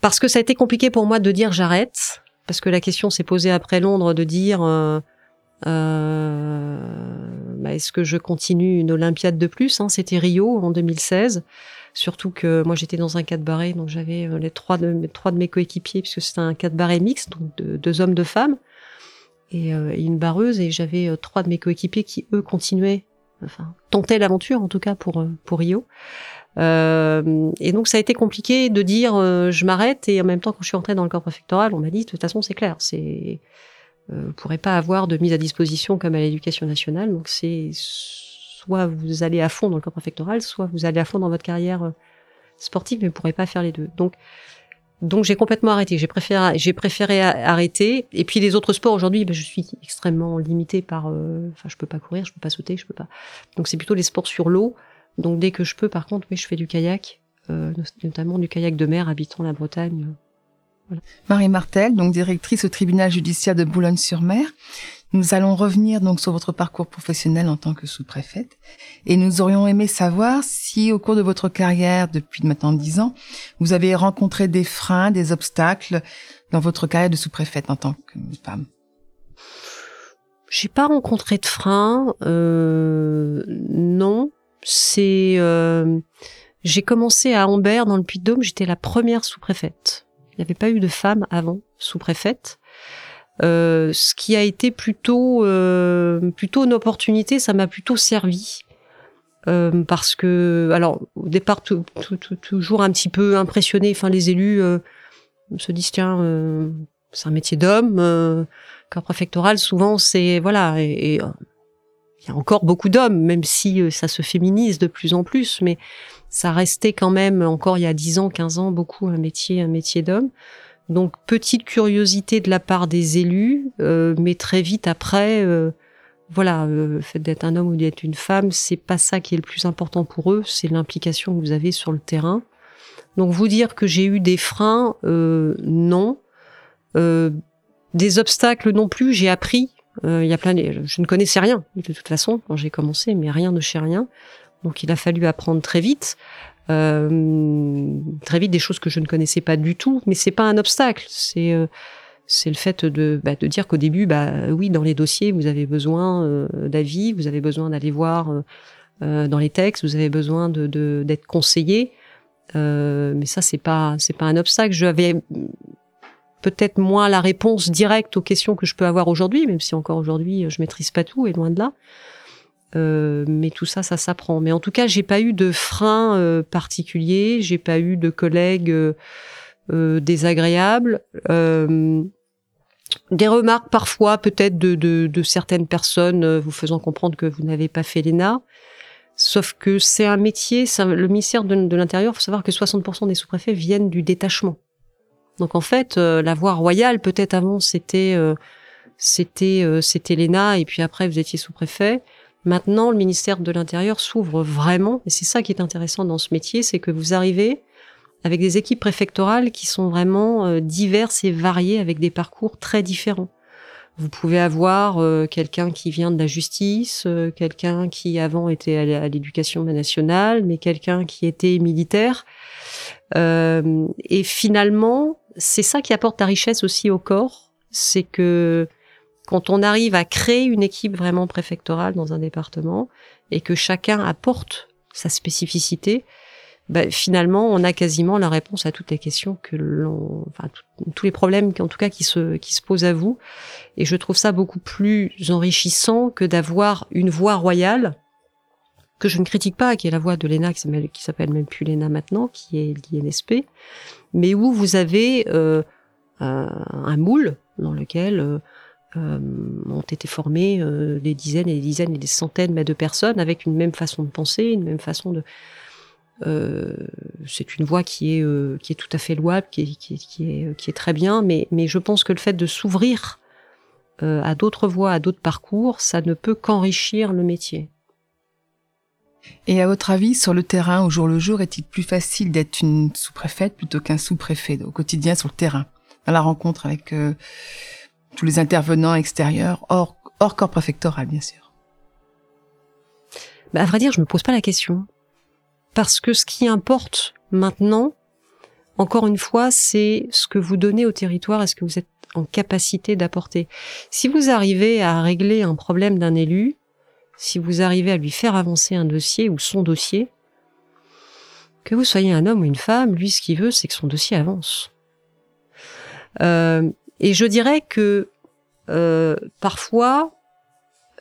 parce que ça a été compliqué pour moi de dire j'arrête parce que la question s'est posée après Londres de dire euh, bah, est-ce que je continue une Olympiade de plus hein, C'était Rio en 2016. Surtout que moi j'étais dans un cadre barré, donc j'avais euh, les trois de, mes coéquipiers, puisque c'était un cadre barré mixte, donc deux hommes, deux femmes, et, euh, une barreuse, et j'avais euh, trois de mes coéquipiers qui eux continuaient, enfin tentaient l'aventure en tout cas pour Rio. Et donc ça a été compliqué de dire je m'arrête et en même temps quand je suis entrée dans le corps préfectoral, on m'a dit de toute façon c'est clair, c'est vous pourrez pas avoir de mise à disposition comme à l'éducation nationale, donc c'est soit vous allez à fond dans le corps préfectoral, soit vous allez à fond dans votre carrière euh, sportive, mais vous ne pourrez pas faire les deux. Donc, donc j'ai complètement arrêté. J'ai préféré, j'ai préféré arrêter. Et puis les autres sports aujourd'hui, ben, je suis extrêmement limitée par. Euh, enfin, je peux pas courir, je peux pas sauter, je peux pas. Donc c'est plutôt les sports sur l'eau. Donc dès que je peux, par contre, oui, je fais du kayak, euh, notamment du kayak de mer, habitant la Bretagne. Marie Martel, donc directrice au tribunal judiciaire de Boulogne-sur-Mer. Nous allons revenir donc sur votre parcours professionnel en tant que sous-préfète et nous aurions aimé savoir si au cours de votre carrière depuis maintenant dix ans, vous avez rencontré des freins, des obstacles dans votre carrière de sous-préfète en tant que femme. J'ai pas rencontré de freins, euh, non. C'est, euh, j'ai commencé à Ambert dans le Puy-de-Dôme, j'étais la première sous-préfète. Il n'y avait pas eu de femme avant sous-préfète. Euh, ce qui a été plutôt euh, plutôt une opportunité, ça m'a plutôt servi euh, parce que alors au départ toujours un petit peu impressionné. Enfin les élus se disent tiens c'est un métier d'homme. corps préfectoral souvent c'est voilà et, il y a encore beaucoup d'hommes, même si ça se féminise de plus en plus, mais ça restait quand même encore il y a 10 ans, 15 ans, beaucoup un métier, un métier d'homme. Donc petite curiosité de la part des élus, euh, mais très vite après, euh, voilà, euh, le fait d'être un homme ou d'être une femme, c'est pas ça qui est le plus important pour eux, c'est l'implication que vous avez sur le terrain. Donc vous dire que j'ai eu des freins, non. des obstacles non plus, j'ai appris. Il y a plein, de... je ne connaissais rien de toute façon quand j'ai commencé, mais rien de chez rien. Donc il a fallu apprendre très vite. Euh, très vite des choses que je ne connaissais pas du tout, mais c'est pas un obstacle. C'est euh, le fait de, bah, de dire qu'au début, bah oui, dans les dossiers, vous avez besoin euh, d'avis, vous avez besoin d'aller voir dans les textes, vous avez besoin de d'être conseillé. mais ça, c'est pas c'est pas un obstacle. J'avais peut-être moins la réponse directe aux questions que je peux avoir aujourd'hui, même si encore aujourd'hui, je maîtrise pas tout et loin de là. Euh, mais tout ça, ça s'apprend. Mais en tout cas, j'ai pas eu de frein euh, particulier, j'ai pas eu de collègues euh, euh désagréables. des remarques parfois, peut-être de, de, de, certaines personnes vous faisant comprendre que vous n'avez pas fait l'ENA. Sauf que c'est un métier, le ministère de, de l'Intérieur, faut savoir que 60% des sous-préfets viennent du détachement. Donc en fait, la voie royale, peut-être avant, c'était c'était c'était l'ENA, et puis après, vous étiez sous-préfet. Maintenant, le ministère de l'Intérieur s'ouvre vraiment, et c'est ça qui est intéressant dans ce métier, c'est que vous arrivez avec des équipes préfectorales qui sont vraiment euh, diverses et variées, avec des parcours très différents. Vous pouvez avoir euh, quelqu'un qui vient de la justice, euh, quelqu'un qui avant était à l'éducation nationale, mais quelqu'un qui était militaire. et finalement, c'est ça qui apporte la richesse aussi au corps, c'est que quand on arrive à créer une équipe vraiment préfectorale dans un département et que chacun apporte sa spécificité, ben, finalement, on a quasiment la réponse à toutes les questions que l'on, enfin, tous les problèmes, en tout cas, qui se, qui se posent à vous. Et je trouve ça beaucoup plus enrichissant que d'avoir une voix royale que je ne critique pas, qui est la voix de l'ENA, qui s'appelle même plus l'ENA maintenant, qui est l'INSP, mais où vous avez euh, un, moule dans lequel euh, euh, ont été formés euh, des dizaines et des dizaines et des centaines de personnes avec une même façon de penser, une même façon de. Euh, c'est une voie qui est qui est tout à fait louable, qui est qui est, qui est, très bien, mais mais je pense que le fait de s'ouvrir à d'autres voies, à d'autres parcours, ça ne peut qu'enrichir le métier. Et à votre avis, sur le terrain, au jour le jour, est-il plus facile d'être une sous-préfète plutôt qu'un sous-préfet au quotidien sur le terrain, dans la rencontre avec tous les intervenants extérieurs, hors, hors corps préfectoral, bien sûr bah, À vrai dire, je me pose pas la question. Parce que ce qui importe maintenant, encore une fois, c'est ce que vous donnez au territoire et ce que vous êtes en capacité d'apporter. Si vous arrivez à régler un problème d'un élu, si vous arrivez à lui faire avancer un dossier ou son dossier, que vous soyez un homme ou une femme, lui, ce qu'il veut, c'est que son dossier avance. Euh, et je dirais que euh, parfois,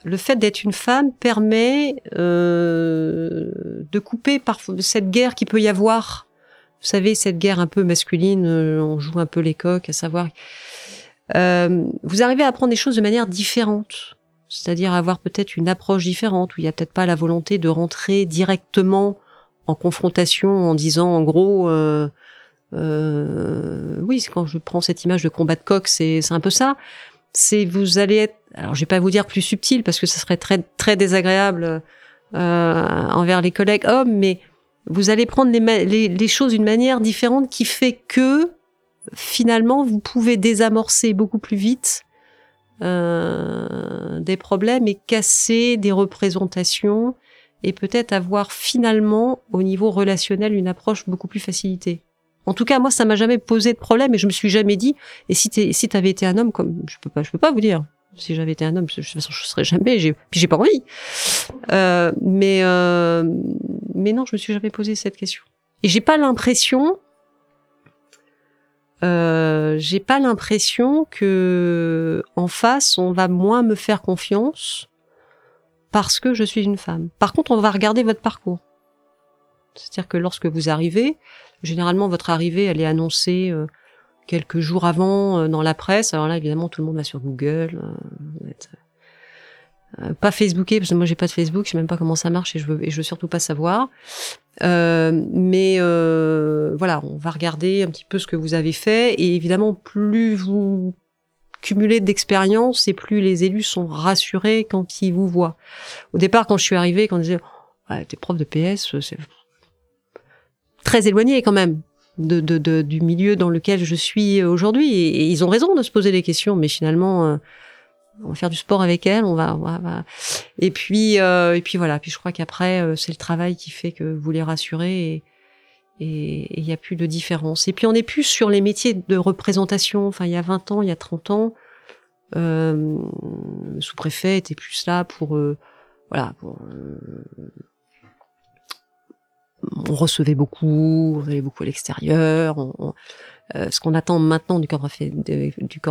le fait d'être une femme permet euh, de couper cette guerre qui peut y avoir. Vous savez, cette guerre un peu masculine, euh, on joue un peu les coques, à savoir. Euh, vous arrivez à apprendre des choses de manière différente, c'est-à-dire avoir peut-être une approche différente où il n'y a peut-être pas la volonté de rentrer directement en confrontation en disant en gros. Euh, euh, oui, quand je prends cette image de combat de coq, c'est un peu ça c'est vous allez être, alors je vais pas vous dire plus subtil parce que ce serait très très désagréable euh, envers les collègues hommes, mais vous allez prendre les, les, choses d'une manière différente qui fait que finalement vous pouvez désamorcer beaucoup plus vite euh, des problèmes et casser des représentations et peut-être avoir finalement au niveau relationnel une approche beaucoup plus facilitée. En tout cas, moi, ça m'a jamais posé de problème et je me suis jamais dit. Et si tu si t'avais été un homme, comme je peux pas, je peux pas vous dire. Si j'avais été un homme, de toute façon, je serais jamais. J'ai, puis j'ai pas envie. Euh, mais euh, mais non, je me suis jamais posé cette question. Et j'ai pas l'impression. Euh, j'ai pas l'impression que en face on va moins me faire confiance parce que je suis une femme. Par contre, on va regarder votre parcours. C'est-à-dire que lorsque vous arrivez, Généralement, votre arrivée, elle est annoncée euh, quelques jours avant euh, dans la presse. Alors là, évidemment, tout le monde va sur Google. Euh, pas Facebooké parce que moi j'ai pas de Facebook, je sais même pas comment ça marche et je veux veux surtout pas savoir. mais voilà, on va regarder un petit peu ce que vous avez fait et évidemment plus vous cumulez d'expérience et plus les élus sont rassurés quand ils vous voient. Au départ, quand je suis arrivée, quand on disait oh, t'es prof de PS, c'est très éloignés quand même du milieu dans lequel je suis aujourd'hui. Et, ils ont raison de se poser des questions, mais finalement, euh, on va faire du sport avec elles, on va, et puis euh, et puis voilà. Puis je crois qu'après, euh, c'est le travail qui fait que vous les rassurez et il n'y a plus de différence. Et puis on n'est plus sur les métiers de représentation. Enfin, il y a 20 ans, il y a 30 ans, euh, sous-préfet était plus là pour voilà pour on recevait beaucoup, on allait beaucoup à l'extérieur. Euh, ce qu'on attend maintenant du corps,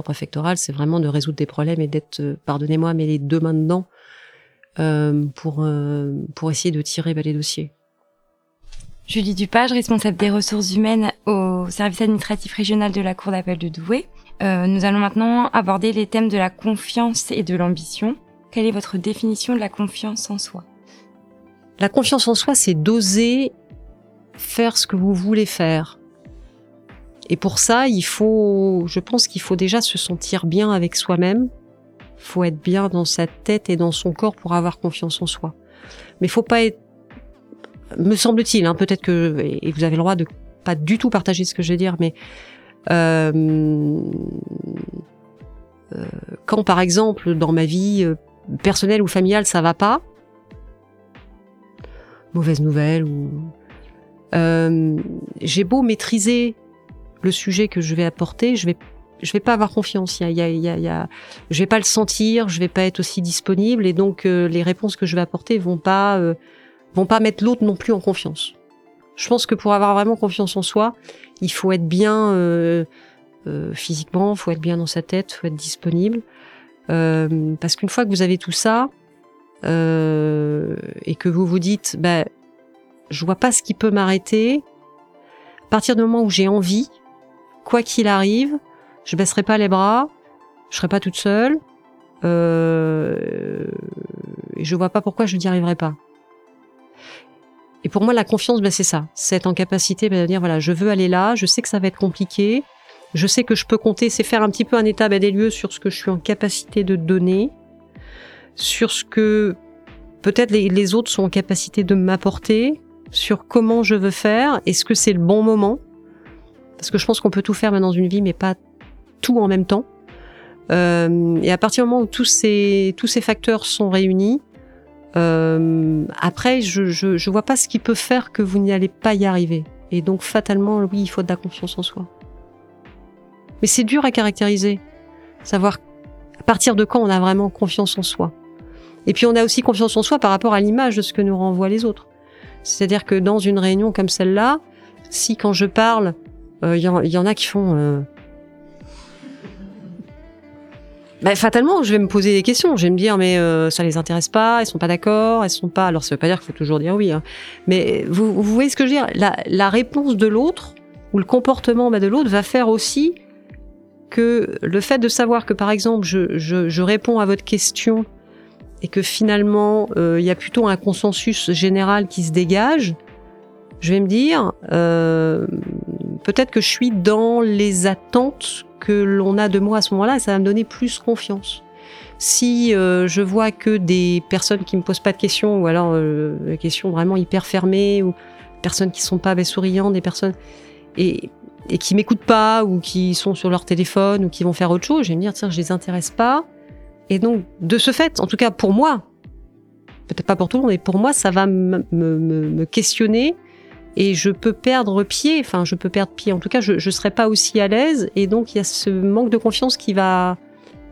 préfectoral, c'est vraiment de résoudre des problèmes et d'être, euh, pardonnez-moi, mais les deux mains dedans euh, pour pour essayer de tirer bah, les dossiers. Julie Dupage, responsable des ressources humaines au service administratif régional de la Cour d'appel de Douai. nous allons maintenant aborder les thèmes de la confiance et de l'ambition. Quelle est votre définition de la confiance en soi? La confiance en soi, c'est d'oser faire ce que vous voulez faire. Et pour ça, il faut, je pense qu'il faut déjà se sentir bien avec soi-même. Faut être bien dans sa tête et dans son corps pour avoir confiance en soi. Mais faut pas être, me semble-t-il, hein, peut-être que, et vous avez le droit de pas du tout partager ce que je vais dire, mais euh, euh, quand par exemple dans ma vie euh, personnelle ou familiale ça va pas, mauvaise nouvelle ou euh, j'ai beau maîtriser le sujet que je vais apporter, je vais je vais pas avoir confiance. Il y a, je vais pas le sentir, je vais pas être aussi disponible, et donc euh, les réponses que je vais apporter vont pas euh, vont pas mettre l'autre non plus en confiance. Je pense que pour avoir vraiment confiance en soi, il faut être bien euh, physiquement, faut être bien dans sa tête, faut être disponible, parce qu'une fois que vous avez tout ça et que vous vous dites, bah, je vois pas ce qui peut m'arrêter. À partir du moment où j'ai envie, quoi qu'il arrive, je baisserai pas les bras, je serai pas toute seule, euh, et je vois pas pourquoi je n'y arriverai pas. Et pour moi, la confiance, ben, c'est ça. C'est être en capacité ben, de dire, voilà, je veux aller là, je sais que ça va être compliqué, Je sais que je peux compter, c'est faire un petit peu un état des lieux sur ce que je suis en capacité de donner, sur ce que peut-être les, autres sont en capacité de m'apporter, sur comment je veux faire, est-ce que c'est le bon moment? Parce que je pense qu'on peut tout faire dans une vie, mais pas tout en même temps. Euh, et à partir du moment où tous ces, tous ces facteurs sont réunis, euh, après, je, je, je vois pas ce qui peut faire que vous n'y allez pas y arriver. Et donc, fatalement, oui, il faut de la confiance en soi. Mais c'est dur à caractériser. Savoir à partir de quand on a vraiment confiance en soi. Et puis, on a aussi confiance en soi par rapport à l'image de ce que nous renvoient les autres. C'est-à-dire que dans une réunion comme celle-là, si quand je parle, il euh, y, en, y, en a qui font... Euh... Bah, fatalement, je vais me poser des questions. Je vais me dire, mais euh, ça les intéresse pas, elles sont pas d'accord, elles sont pas. Alors, ça veut pas dire qu'il faut toujours dire oui, hein. mais vous, voyez ce que je veux dire? La, réponse de l'autre ou le comportement bah, de l'autre va faire aussi que le fait de savoir que, par exemple, je réponds à votre question et que finalement il euh, y a plutôt un consensus général qui se dégage, je vais me dire euh, peut-être que je suis dans les attentes que l'on a de moi à ce moment-là et ça va me donner plus confiance. Si euh, je vois que des personnes qui me posent pas de questions ou alors des questions vraiment hyper fermées ou personnes qui sont pas souriantes, des personnes et, et qui m'écoutent pas ou qui sont sur leur téléphone ou qui vont faire autre chose, je vais me dire tiens je les intéresse pas et donc, de ce fait, en tout cas pour moi, peut-être pas pour tout le monde, mais pour moi, ça va me, me, me questionner et je peux perdre pied. Enfin, je peux perdre pied. En tout cas, je ne serai pas aussi à l'aise. Et donc, il y a ce manque de confiance qui va,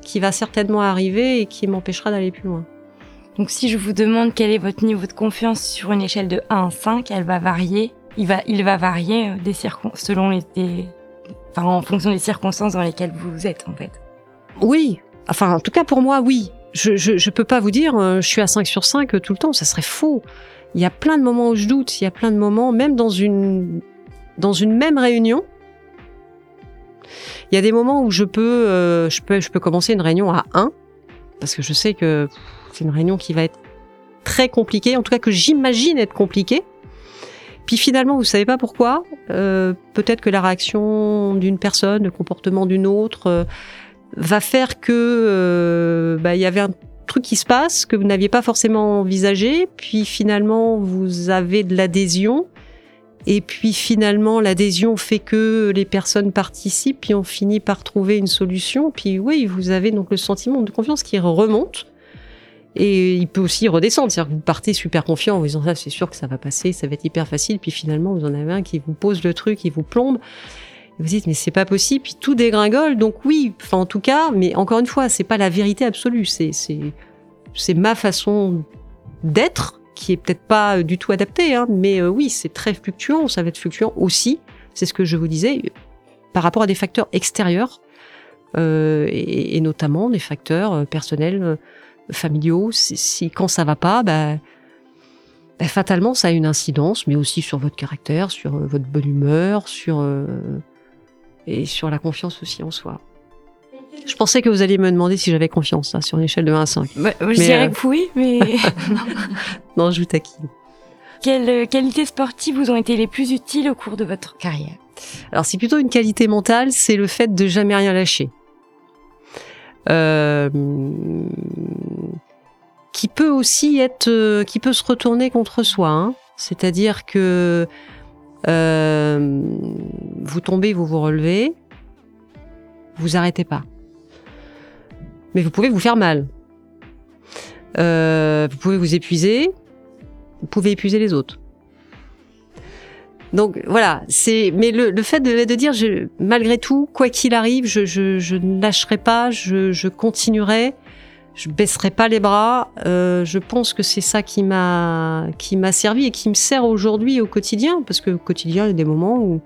qui va certainement arriver et qui m'empêchera d'aller plus loin. Donc, si je vous demande quel est votre niveau de confiance sur une échelle de 1 à 5, elle va varier. Il va, il va varier euh, des selon les, des, enfin, en fonction des circonstances dans lesquelles vous êtes, en fait. Oui, Enfin, en tout cas pour moi, oui. Je, je, peux pas vous dire, euh, je suis à 5 sur 5 tout le temps, ça serait faux. Il y a plein de moments où je doute, il y a plein de moments, même dans une, dans une même réunion, il y a des moments où je peux, euh, je peux, je peux commencer une réunion à 1, parce que je sais que c'est une réunion qui va être très compliquée, en tout cas que j'imagine être compliquée. Puis finalement, vous savez pas pourquoi. Euh, Peut-être que la réaction d'une personne, le comportement d'une autre, euh, va faire que euh, bah, il y avait un truc qui se passe que vous n'aviez pas forcément envisagé, puis finalement vous avez de l'adhésion, et puis finalement l'adhésion fait que les personnes participent, puis on finit par trouver une solution, puis oui, vous avez donc le sentiment de confiance qui remonte. Et il peut aussi redescendre, c'est-à-dire que vous partez super confiant en vous disant ça, c'est sûr que ça va passer, ça va être hyper facile, puis finalement vous en avez un qui vous pose le truc, qui vous plombe vous dites mais c'est pas possible, puis tout dégringole. Donc oui, enfin en tout cas, mais encore une fois, c'est pas la vérité absolue. C'est c'est ma façon d'être qui est peut-être pas du tout adaptée, hein, mais euh, oui, c'est très fluctuant. Ça va être fluctuant aussi. C'est ce que je vous disais par rapport à des facteurs extérieurs euh, et, notamment des facteurs euh, personnels, euh, familiaux. Si, quand ça va pas, bah, bah, fatalement ça a une incidence, mais aussi sur votre caractère, sur euh, votre bonne humeur, sur euh, et sur la confiance aussi en soi. Je pensais que vous alliez me demander si j'avais confiance ça, sur une échelle de 1 à 5. Bah, je mais dirais euh... que oui, mais... non, je vous taquine. Quelles euh, qualités sportives vous ont été les plus utiles au cours de votre carrière? Alors c'est plutôt une qualité mentale, c'est le fait de jamais rien lâcher. Euh, qui peut aussi être, euh, qui peut se retourner contre soi. Hein. C'est-à-dire que euh, vous tombez, vous vous relevez, vous arrêtez pas. Mais vous pouvez vous faire mal. Euh, vous pouvez vous épuiser, vous pouvez épuiser les autres. Donc voilà, c'est mais le, le fait de, de dire je, malgré tout, quoi qu'il arrive, je, je, je, ne lâcherai pas, je, je continuerai, je baisserai pas les bras. Euh, je pense que c'est ça qui m'a qui m'a servi et qui me sert aujourd'hui au quotidien, parce que au quotidien il y a des moments où,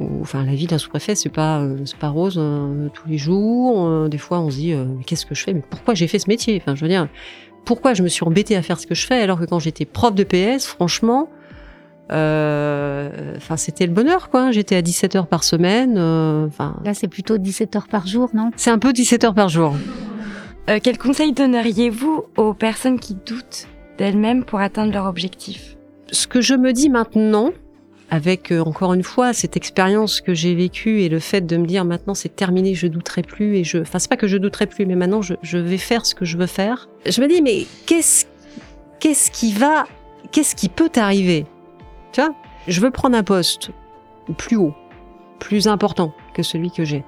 où enfin la vie d'un sous-préfet c'est pas euh, c'est pas rose euh, tous les jours. Des fois on se dit mais qu'est-ce que je fais? Mais pourquoi j'ai fait ce métier? Enfin je veux dire pourquoi je me suis embêtée à faire ce que je fais alors que quand j'étais prof de PS, franchement. Enfin, c'était le bonheur, quoi. J'étais à 17 heures par semaine. Enfin, là, c'est plutôt 17 heures par jour, non? C'est un peu 17 heures par jour. Euh, quel conseil donneriez-vous aux personnes qui doutent d'elles-mêmes pour atteindre leur objectif Ce que je me dis maintenant, avec euh, encore une fois cette expérience que j'ai vécue et le fait de me dire maintenant c'est terminé, je douterai plus et je, enfin c'est pas que je douterai plus, mais maintenant je, vais faire ce que je veux faire. Je me dis mais qu'est-ce qu'est-ce qui va, qu'est-ce qui peut t'arriver? Tu vois, je veux prendre un poste plus haut, plus important que celui que j'ai.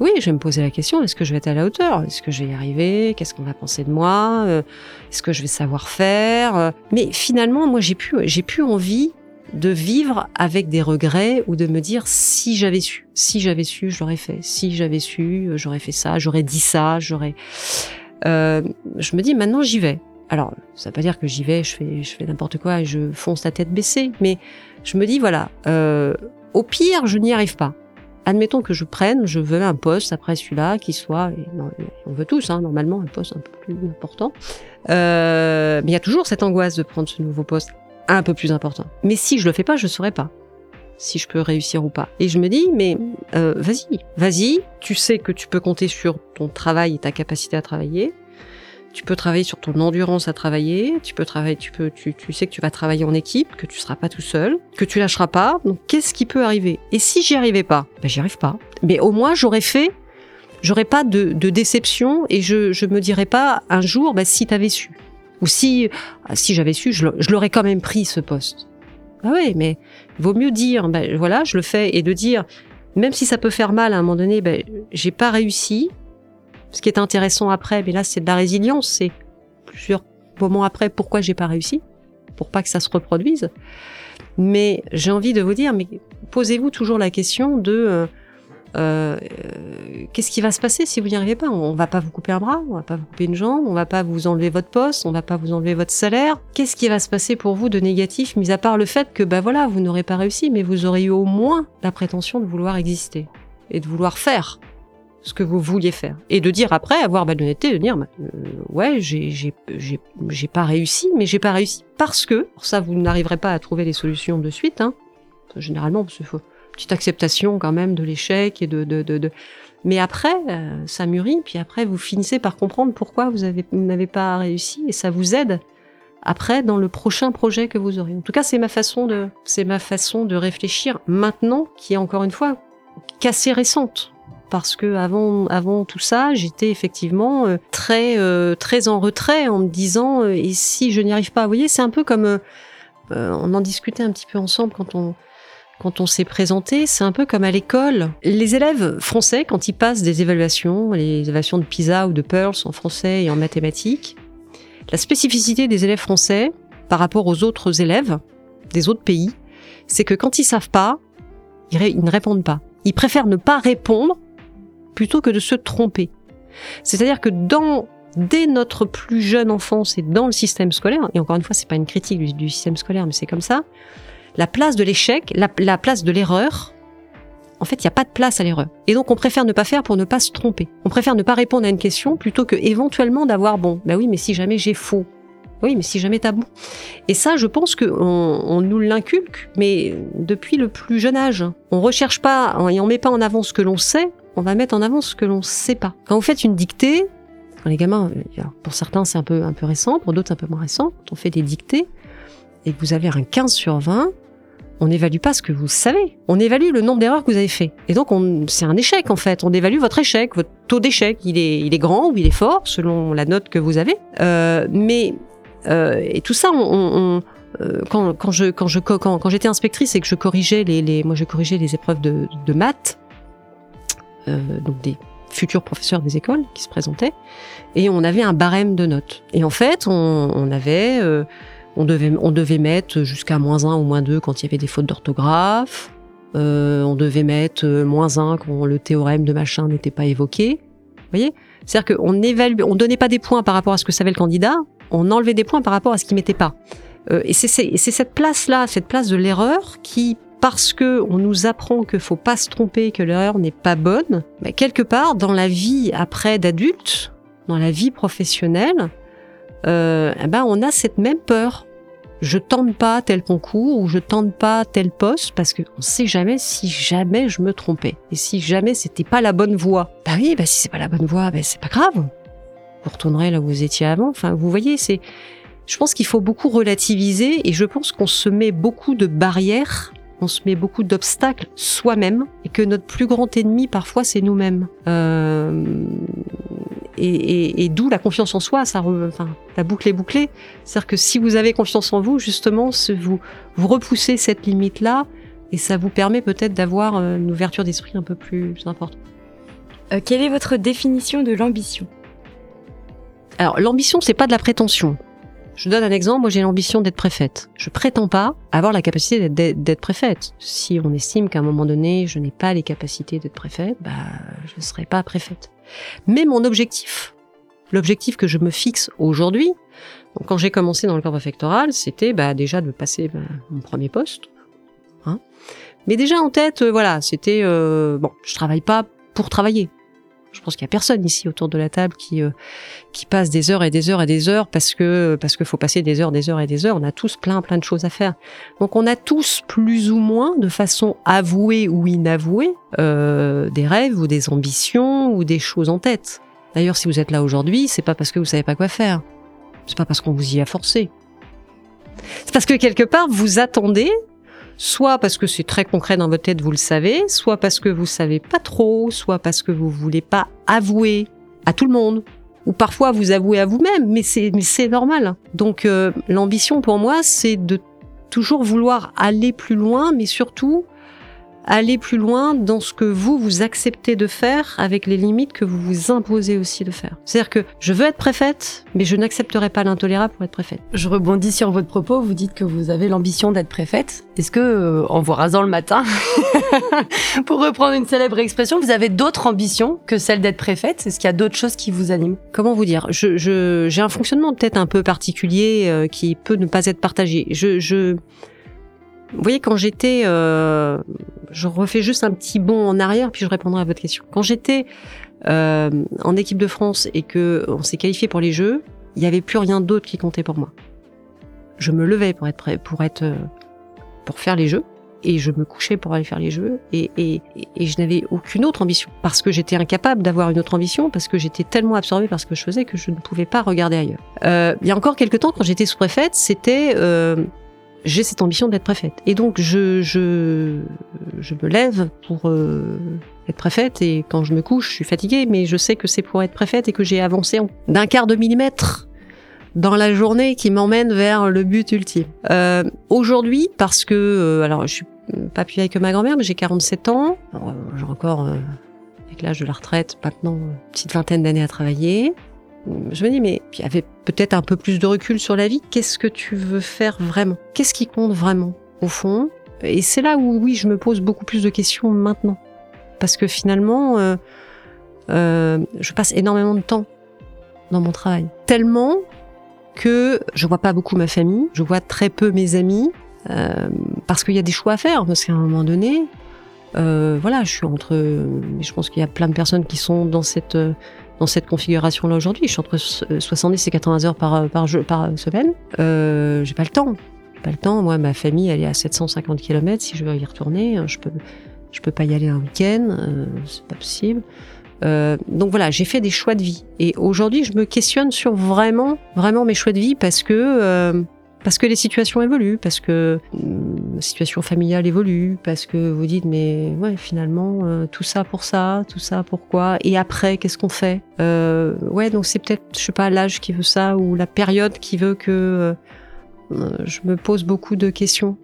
Oui, je vais me poser la question est-ce que je vais être à la hauteur? Est-ce que je vais y arriver? Qu'est-ce qu'on va penser de moi? Euh, Est-ce que je vais savoir faire? Euh, Mais finalement, moi, j'ai plus, j'ai plus envie de vivre avec des regrets ou de me dire si j'avais su, si j'avais su, je l'aurais fait. Si j'avais su, euh, j'aurais fait ça, j'aurais dit ça, j'aurais. Euh, je me dis maintenant j'y vais. Alors, ça veut pas dire que j'y vais, je fais, je fais n'importe quoi et je fonce la tête baissée, mais je me dis voilà, euh, au pire, je n'y arrive pas. Admettons que je prenne, je veux un poste après celui-là qui soit, on veut tous, hein, normalement, un poste un peu plus important. Euh, mais il y a toujours cette angoisse de prendre ce nouveau poste un peu plus important. Mais si je le fais pas, je saurais pas si je peux réussir ou pas. Et je me dis, mais euh, vas-y, vas-y, tu sais que tu peux compter sur ton travail et ta capacité à travailler. Tu peux travailler sur ton endurance à travailler. Tu peux travailler, tu peux, tu, tu sais que tu vas travailler en équipe, que tu seras pas tout seul, que tu lâcheras pas. Donc qu'est-ce qui peut arriver? Et si j'y arrivais pas, ben j'y arrive pas. Mais au moins j'aurais fait, j'aurais pas de, de déception et je, je me dirais pas un jour, ben si t'avais su, ou si, si j'avais su, je, l'aurais quand même pris ce poste. Ah ouais, mais vaut mieux dire, ben voilà, je le fais et de dire, même si ça peut faire mal à un moment donné, ben j'ai pas réussi. Ce qui est intéressant après, mais là c'est de la résilience, c'est plusieurs moments après pourquoi j'ai pas réussi, pour pas que ça se reproduise. Mais j'ai envie de vous dire, mais posez-vous toujours la question de euh, euh, qu'est-ce qui va se passer si vous n'y arrivez pas? On va pas vous couper un bras, on va pas vous couper une jambe, on va pas vous enlever votre poste, on va pas vous enlever votre salaire. Qu'est-ce qui va se passer pour vous de négatif, mis à part le fait que bah voilà, vous n'aurez pas réussi, mais vous aurez eu au moins la prétention de vouloir exister et de vouloir faire? Ce que vous vouliez faire. Et de dire après avoir l'honnêteté de dire bah, euh, ouais j'ai pas réussi mais j'ai pas réussi. Parce que ça vous n'arriverez pas à trouver les solutions de suite hein. Généralement qu'il faut petite acceptation quand même de l'échec et de, de, de, de... mais après euh, ça mûrit puis après vous finissez par comprendre pourquoi vous n'avez pas réussi et ça vous aide après dans le prochain projet que vous aurez. En tout cas, c'est ma façon de c'est ma façon de réfléchir maintenant qui est encore une fois qu'assez récente parce que avant avant tout ça, j'étais effectivement euh, très euh, très en retrait en me disant euh, et si je n'y arrive pas, vous voyez, c'est un peu comme on en discutait un petit peu ensemble quand on quand on s'est présenté, c'est un peu comme à l'école. Les élèves français, quand ils passent des évaluations, les évaluations de PISA ou de Pearls en français et en mathématiques, la spécificité des élèves français par rapport aux autres élèves des autres pays, c'est que quand ils savent pas, ils, ils ne répondent pas. Ils préfèrent ne pas répondre plutôt que de se tromper. C'est-à-dire que dès notre plus jeune enfance et dans le système scolaire, et encore une fois, c'est pas une critique du, système scolaire, mais c'est comme ça, la place de l'échec, la, la place de l'erreur, en fait, il n'y a pas de place à l'erreur. Et donc, on préfère ne pas faire pour ne pas se tromper. On préfère ne pas répondre à une question plutôt que éventuellement d'avoir bon. Bah oui, mais si jamais j'ai faux. Oui, mais si jamais t'as bon. Et ça, je pense qu'on on nous l'inculque, mais depuis le plus jeune âge. On recherche pas et on met pas en avant ce que l'on sait, on va mettre en avant ce que l'on sait pas. Quand vous faites une dictée, quand les gamins, pour certains c'est un peu, un peu récent, pour d'autres un peu moins récent, quand on fait des dictées et que vous avez un 15 sur 20, on n'évalue pas ce que vous savez. On évalue le nombre d'erreurs que vous avez fait. Et donc, on- c'est un échec, en fait. On évalue votre échec, votre taux d'échec. Il est, il est grand ou il est fort, selon la note que vous avez. Euh, mais, euh, et tout ça, euh, quand, quand j'étais inspectrice et que je corrigeais les, moi, je corrigeais les épreuves de, maths, donc des futurs professeurs des écoles qui se présentaient, et on avait un barème de notes. Et en fait, on, avait, euh, on devait, on devait mettre jusqu'à moins 1 ou moins 2 quand il y avait des fautes d'orthographe. Euh, on devait mettre euh, moins 1 quand le théorème de machin n'était pas évoqué. Vous voyez? C'est-à-dire qu'on évalue, on donnait pas des points par rapport à ce que savait le candidat, on enlevait des points par rapport à ce qui mettait pas. Euh, et c'est cette place-là, cette place de l'erreur qui, parce que on nous apprend qu'il faut pas se tromper, que l'erreur n'est pas bonne, bah, quelque part dans la vie après d'adulte, dans la vie professionnelle, euh, eh ben on a cette même peur. Je tente pas tel concours ou je tente pas tel poste parce que on sait jamais si jamais je me trompais et si jamais c'était pas la bonne voie. Bah oui, bah si c'est pas la bonne voie, bah c'est pas grave. Vous retournerez là où vous étiez avant. Enfin, vous voyez, c'est. Je pense qu'il faut beaucoup relativiser et je pense qu'on se met beaucoup de barrières on se met beaucoup d'obstacles soi-même et que notre plus grand ennemi parfois c'est nous-mêmes. Euh, et, et, et d'où la confiance en soi, ça, re, enfin, la boucle est bouclée. C'est-à-dire que si vous avez confiance en vous, justement, vous vous repoussez cette limite-là et ça vous permet peut-être d'avoir euh, une ouverture d'esprit un peu plus importante. Euh, quelle est votre définition de l'ambition? Alors l'ambition, c'est pas de la prétention. Je donne un exemple. Moi, j'ai l'ambition d'être préfète. Je prétends pas avoir la capacité d'être préfète. Si on estime qu'à un moment donné, je n'ai pas les capacités d'être préfète, bah, je ne serai pas préfète. Mais mon objectif, l'objectif que je me fixe aujourd'hui, quand j'ai commencé dans le corps préfectoral, c'était bah, déjà de passer bah, mon premier poste. Hein. Mais déjà en tête, euh, voilà, c'était euh, bon, je travaille pas pour travailler. Je pense qu'il y a personne ici autour de la table qui euh, qui passe des heures et des heures et des heures parce que parce qu'il faut passer des heures, des heures et des heures. On a tous plein plein de choses à faire. Donc on a tous plus ou moins, de façon avouée ou inavouée, euh, des rêves ou des ambitions ou des choses en tête. D'ailleurs, si vous êtes là aujourd'hui, c'est pas parce que vous savez pas quoi faire. C'est pas parce qu'on vous y a forcé. C'est parce que quelque part vous attendez soit parce que c'est très concret dans votre tête, vous le savez, soit parce que vous savez pas trop, soit parce que vous voulez pas avouer à tout le monde, ou parfois vous avouez à vous-même, mais c'est c'est normal. Donc euh, l'ambition pour moi, c'est de toujours vouloir aller plus loin, mais surtout aller plus loin dans ce que vous, vous acceptez de faire avec les limites que vous vous imposez aussi de faire. C'est-à-dire que je veux être préfète, mais je n'accepterai pas l'intolérable pour être préfète. Je rebondis sur votre propos, vous dites que vous avez l'ambition d'être préfète. Est-ce que, euh, en vous rasant le matin, pour reprendre une célèbre expression, vous avez d'autres ambitions que celle d'être préfète? Est-ce qu'il y a d'autres choses qui vous animent? Comment vous dire? Je, je, J'ai un fonctionnement peut-être un peu particulier euh, qui peut ne pas être partagé. Je... je vous voyez, quand j'étais, euh, je refais juste un petit bond en arrière, puis je répondrai à votre question. Quand j'étais euh, en équipe de France et que on s'est qualifié pour les Jeux, il n'y avait plus rien d'autre qui comptait pour moi. Je me levais pour être prêt, pour être, euh, pour faire les Jeux, et je me couchais pour aller faire les Jeux, et, et, et je n'avais aucune autre ambition parce que j'étais incapable d'avoir une autre ambition parce que j'étais tellement absorbée par ce que je faisais que je ne pouvais pas regarder ailleurs. Euh, il y a encore quelques temps, quand j'étais sous-préfète, c'était euh, j'ai cette ambition d'être préfète. Et donc je, je, je me lève pour euh, être préfète et quand je me couche, je suis fatiguée, mais je sais que c'est pour être préfète et que j'ai avancé d'un quart de millimètre dans la journée qui m'emmène vers le but ultime. Euh, Aujourd'hui, parce que, euh, alors je suis pas plus vieille que ma grand-mère, mais j'ai 47 ans, j'ai encore, euh, avec l'âge de la retraite, maintenant une petite vingtaine d'années à travailler je me dis, mais il y avait peut-être un peu plus de recul sur la vie. Qu'est-ce que tu veux faire vraiment? Qu'est-ce qui compte vraiment, au fond? Et c'est là où, oui, je me pose beaucoup plus de questions maintenant. Parce que finalement, euh, euh, je passe énormément de temps dans mon travail. Tellement que je vois pas beaucoup ma famille, je vois très peu mes amis, euh, parce qu'il y a des choix à faire. Parce qu'à un moment donné, voilà, je suis entre. Je pense qu'il y a plein de personnes qui sont dans cette dans cette configuration-là aujourd'hui. Je suis entre 70 et 80 heures par, par semaine. Euh, j'ai pas le temps. Pas le temps. Moi, ma famille, elle est à 750 km. Si je veux y retourner, je peux, je peux pas y aller un week-end. Euh, c'est pas possible. Euh, donc voilà, j'ai fait des choix de vie. Et aujourd'hui, je me questionne sur vraiment, vraiment mes choix de vie parce que euh, parce que les situations évoluent, parce que la situation familiale évolue, parce que vous dites mais ouais finalement euh, tout ça pour ça, tout ça pourquoi Et après qu'est-ce qu'on fait? Euh, Ouais donc c'est peut-être je sais pas l'âge qui veut ça ou la période qui veut que euh, je me pose beaucoup de questions.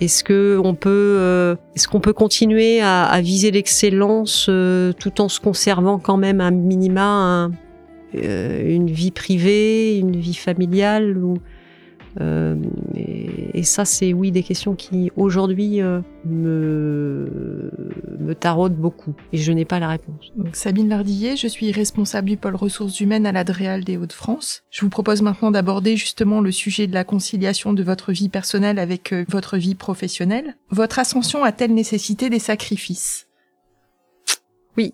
Est-ce que on peut euh, est-ce qu'on peut continuer à, à viser l'excellence euh, tout en se conservant quand même un minima un, une vie privée, une vie familiale ou euh, et, et, ça, c'est oui des questions qui aujourd'hui euh, me, me taraudent beaucoup et je n'ai pas la réponse. Donc, Sabine Lardillet, je suis responsable du pôle ressources humaines à l'Adréal des Hauts-de-France. Je vous propose maintenant d'aborder justement le sujet de la conciliation de votre vie personnelle avec euh, votre vie professionnelle. Votre ascension a-t-elle nécessité des sacrifices? Oui.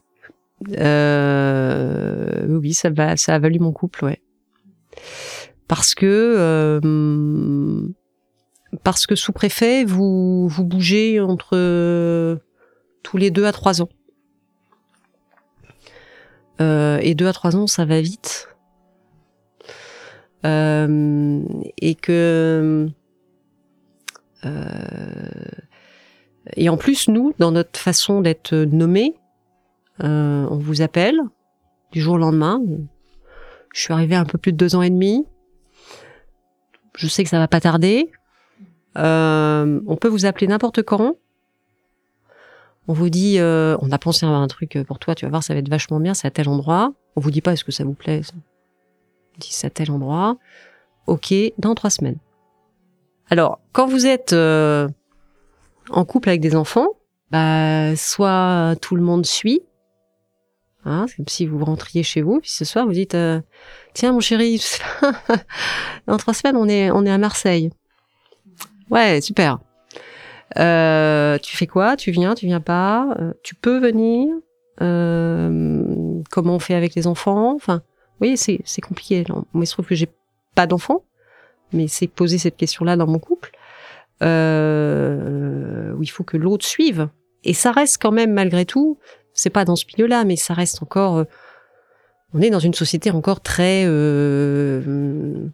Euh, oui, ça, va, ça a valu mon couple, ouais parce que euh, parce que sous préfet vous vous bougez entre euh, tous les deux à trois ans euh, et deux à trois ans ça va vite euh, et que euh, Et en plus, nous, dans notre façon d'être nommés, on vous appelle du jour au lendemain. Je suis arrivée un peu plus de deux ans et demi. Je sais que ça va pas tarder. Euh, on peut vous appeler n'importe quand. On vous dit, euh, on a pensé à un truc pour toi, tu vas voir, ça va être vachement bien, c'est à tel endroit. On vous dit pas est-ce que ça vous plaît. Ça? On dit c'est à tel endroit. Ok, dans trois semaines. Alors, quand vous êtes euh, en couple avec des enfants, bah, soit tout le monde suit, hein, c'est comme si vous rentriez chez vous, puis ce soir vous dites, euh, tiens mon chéri, dans trois semaines on est on est à Marseille. Ouais, super. Euh, tu fais quoi? Tu viens Tu viens pas? Euh, Tu peux venir? Comment on fait avec les enfants? Enfin, oui, c'est c'est compliqué. Moi, il se trouve que j'ai pas d'enfants, mais c'est poser cette question-là dans mon couple où il faut que l'autre suive. Et ça reste quand même malgré tout, c'est pas dans ce milieu-là, mais ça reste encore. on est dans une société encore très euh,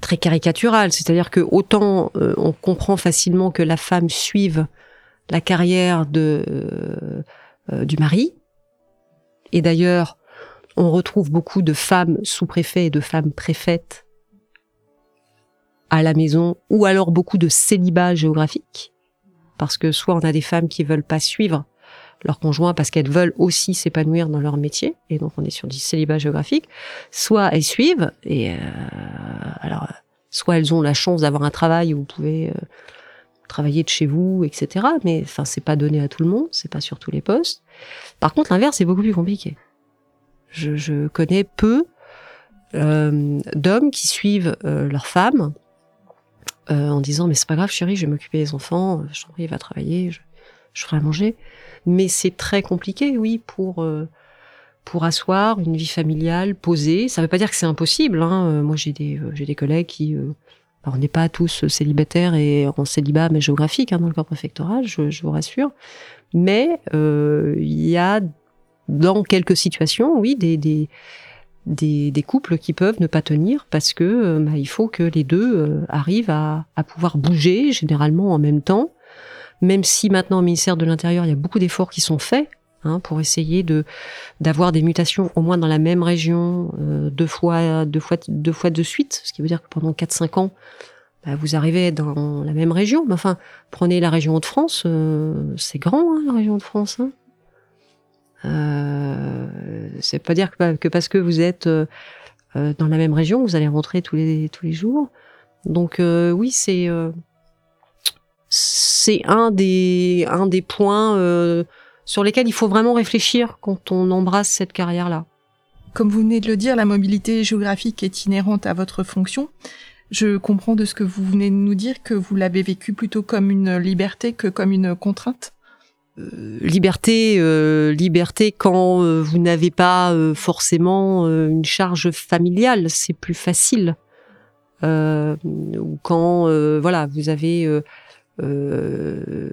très caricaturale, c'est-à-dire que autant euh, on comprend facilement que la femme suive la carrière de euh, du mari, et d'ailleurs on retrouve beaucoup de femmes sous-préfets et de femmes préfètes à la maison, ou alors beaucoup de célibat géographique, parce que soit on a des femmes qui veulent pas suivre leur conjoint parce qu'elles veulent aussi s'épanouir dans leur métier, et donc on est sur du célibat géographique, soit elles suivent, et euh, alors soit elles ont la chance d'avoir un travail où vous pouvez euh, travailler de chez vous, etc. Mais enfin, c'est pas donné à tout le monde, c'est pas sur tous les postes. Par contre, l'inverse est beaucoup plus compliqué. Je, je connais peu euh, d'hommes qui suivent euh, leurs femmes euh, en disant mais c'est pas grave chérie, je vais m'occuper des enfants, je t'en prie, va travailler, je ferai à manger. Mais c'est très compliqué, oui, pour euh, pour asseoir une vie familiale posée. Ça veut pas dire que c'est impossible. Hein. Euh, Moi, j'ai des j'ai des collègues qui euh, on n'est pas tous célibataires et en célibat mais géographique hein, dans le corps préfectoral, je, vous rassure. Mais euh, il y a dans quelques situations, oui, des, des des, couples qui peuvent ne pas tenir parce que bah, il faut que les deux euh, arrivent à, pouvoir bouger généralement en même temps. Même si maintenant au ministère de l'Intérieur il y a beaucoup d'efforts qui sont faits hein, pour essayer de d'avoir des mutations au moins dans la même région euh, deux fois deux fois deux fois de suite, ce qui veut dire que pendant 4-5 ans bah, vous arrivez dans la même région. Mais enfin, prenez la région Hauts-de-France, euh, c'est grand hein, la région de France. Hein. Euh, c'est pas dire que, parce que vous êtes euh, dans la même région, vous allez rentrer tous les tous les jours. Donc oui, c'est c'est un des un des points euh, sur lesquels il faut vraiment réfléchir quand on embrasse cette carrière-là. Comme vous venez de le dire, la mobilité géographique est inhérente à votre fonction. Je comprends de ce que vous venez de nous dire que vous l'avez vécu plutôt comme une liberté que comme une contrainte. Euh, liberté, euh, liberté quand euh, vous n'avez pas forcément une charge familiale, c'est plus facile. ou quand voilà, vous avez une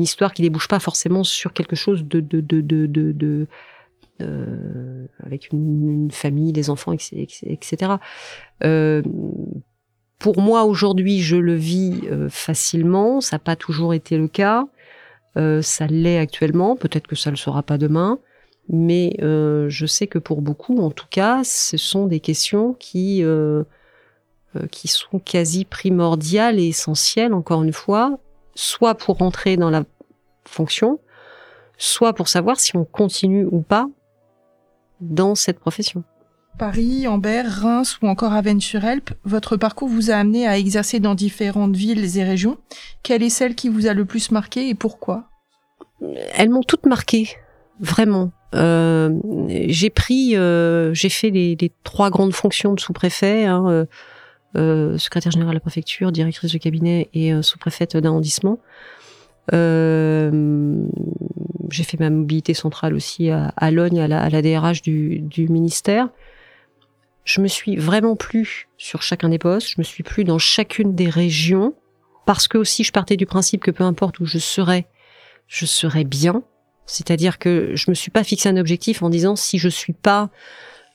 histoire qui débouche pas forcément sur quelque chose de, de, de, de, de avec une, famille, des enfants, etc. pour moi aujourd'hui, je le vis facilement. Ça n'a pas toujours été le cas. Euh, ça l'est actuellement, peut-être que ça le sera pas demain, mais euh, je sais que pour beaucoup, en tout cas, ce sont des questions qui euh, euh qui sont quasi primordiales et essentielles, encore une fois, soit pour rentrer dans la fonction, soit pour savoir si on continue ou pas dans cette profession. Paris, Ambert, Reims ou encore Avennes-sur-Helpe, votre parcours vous a amené à exercer dans différentes villes et régions. Quelle est celle qui vous a le plus marqué et pourquoi? Elles m'ont toutes marqué, vraiment. Euh, j'ai pris, euh, j'ai fait les, les, trois grandes fonctions de sous-préfet, hein, euh, euh secrétaire général de la préfecture, directrice de cabinet et euh, sous-préfète d'arrondissement. Euh, j'ai fait ma mobilité centrale aussi à, à Logne, à la, DRH du, du ministère je me suis vraiment plus sur chacun des postes, je me suis plus dans chacune des régions, parce que aussi je partais du principe que peu importe où je serais, je serais bien. C'est-à-dire que je me suis pas fixé un objectif en disant si je suis pas,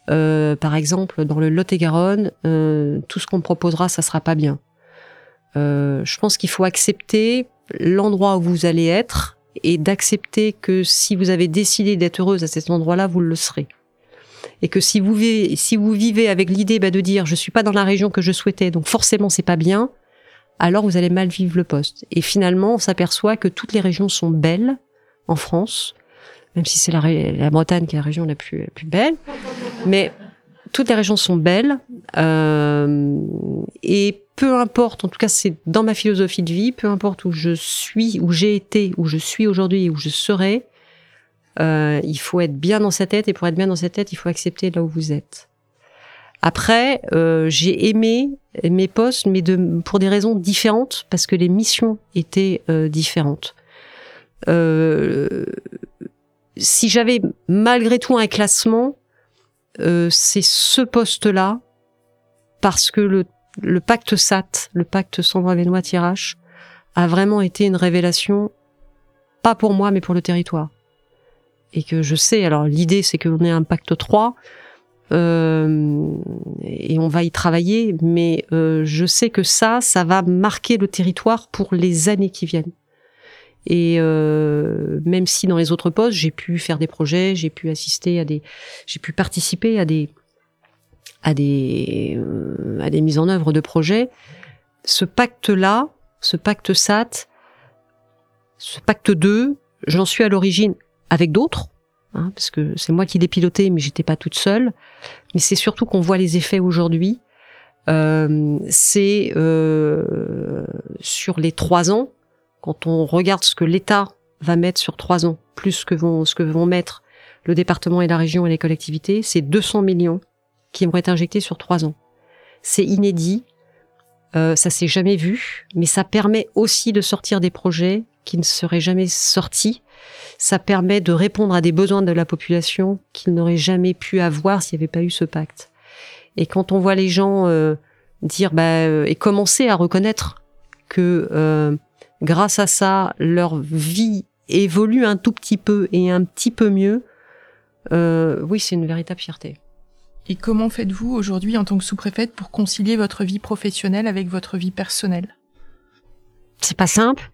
euh, par exemple, dans le Lot-et-Garonne, euh, tout ce qu'on proposera, ça sera pas bien. Euh, je pense qu'il faut accepter l'endroit où vous allez être et d'accepter que si vous avez décidé d'être heureuse à cet endroit-là, vous le serez. Et que si vous vivez, avec l'idée bah, de dire je suis pas dans la région que je souhaitais, donc forcément c'est pas bien, alors vous allez mal vivre le poste. Et finalement, on s'aperçoit que toutes les régions sont belles en France, même si c'est la, Bretagne qui est la région la plus belle. Mais toutes les régions sont belles. Euh, et peu importe, en tout cas c'est dans ma philosophie de vie, peu importe où je suis, où j'ai été, où je suis aujourd'hui, où je serai, euh, il faut être bien dans sa tête. Et pour être bien dans sa tête, il faut accepter là où vous êtes. Après, euh, j'ai aimé mes postes, mais de, pour des raisons différentes, parce que les missions étaient euh, différentes. Euh, si j'avais malgré tout un classement, euh, c'est ce poste-là, parce que le, le pacte SAT, le pacte Sandra-Benoît-Tirache, a vraiment été une révélation, pas pour moi, mais pour le territoire. Et que je sais, alors l'idée c'est qu'on ait un pacte 3, euh, et on va y travailler, mais euh, je sais que ça, ça va marquer le territoire pour les années qui viennent. Et euh, même si dans les autres postes, j'ai pu faire des projets, j'ai pu assister à des, j'ai pu participer à des, à des, euh, à des mises en œuvre de projets, ce pacte-là, ce pacte SAT, ce pacte 2, j'en suis à l'origine avec d'autres, hein, parce que c'est moi qui l'ai piloté, mais j'étais pas toute seule. Mais c'est surtout qu'on voit les effets aujourd'hui. Euh, c'est euh, sur les trois ans, quand on regarde ce que l'État va mettre sur trois ans, plus que vont, ce que vont mettre le département et la région et les collectivités, c'est 200 millions qui vont être injectés sur trois ans. C'est inédit, euh, ça s'est jamais vu, mais ça permet aussi de sortir des projets qui ne seraient jamais sortis ça permet de répondre à des besoins de la population qu'ils n'auraient jamais pu avoir s'il n'y avait pas eu ce pacte. Et quand on voit les gens euh, dire bah, euh, et commencer à reconnaître que grâce à ça leur vie évolue un tout petit peu et un petit peu mieux, oui c'est une véritable fierté. Et comment faites-vous aujourd'hui en tant que sous-préfète pour concilier votre vie professionnelle avec votre vie personnelle? C'est pas simple.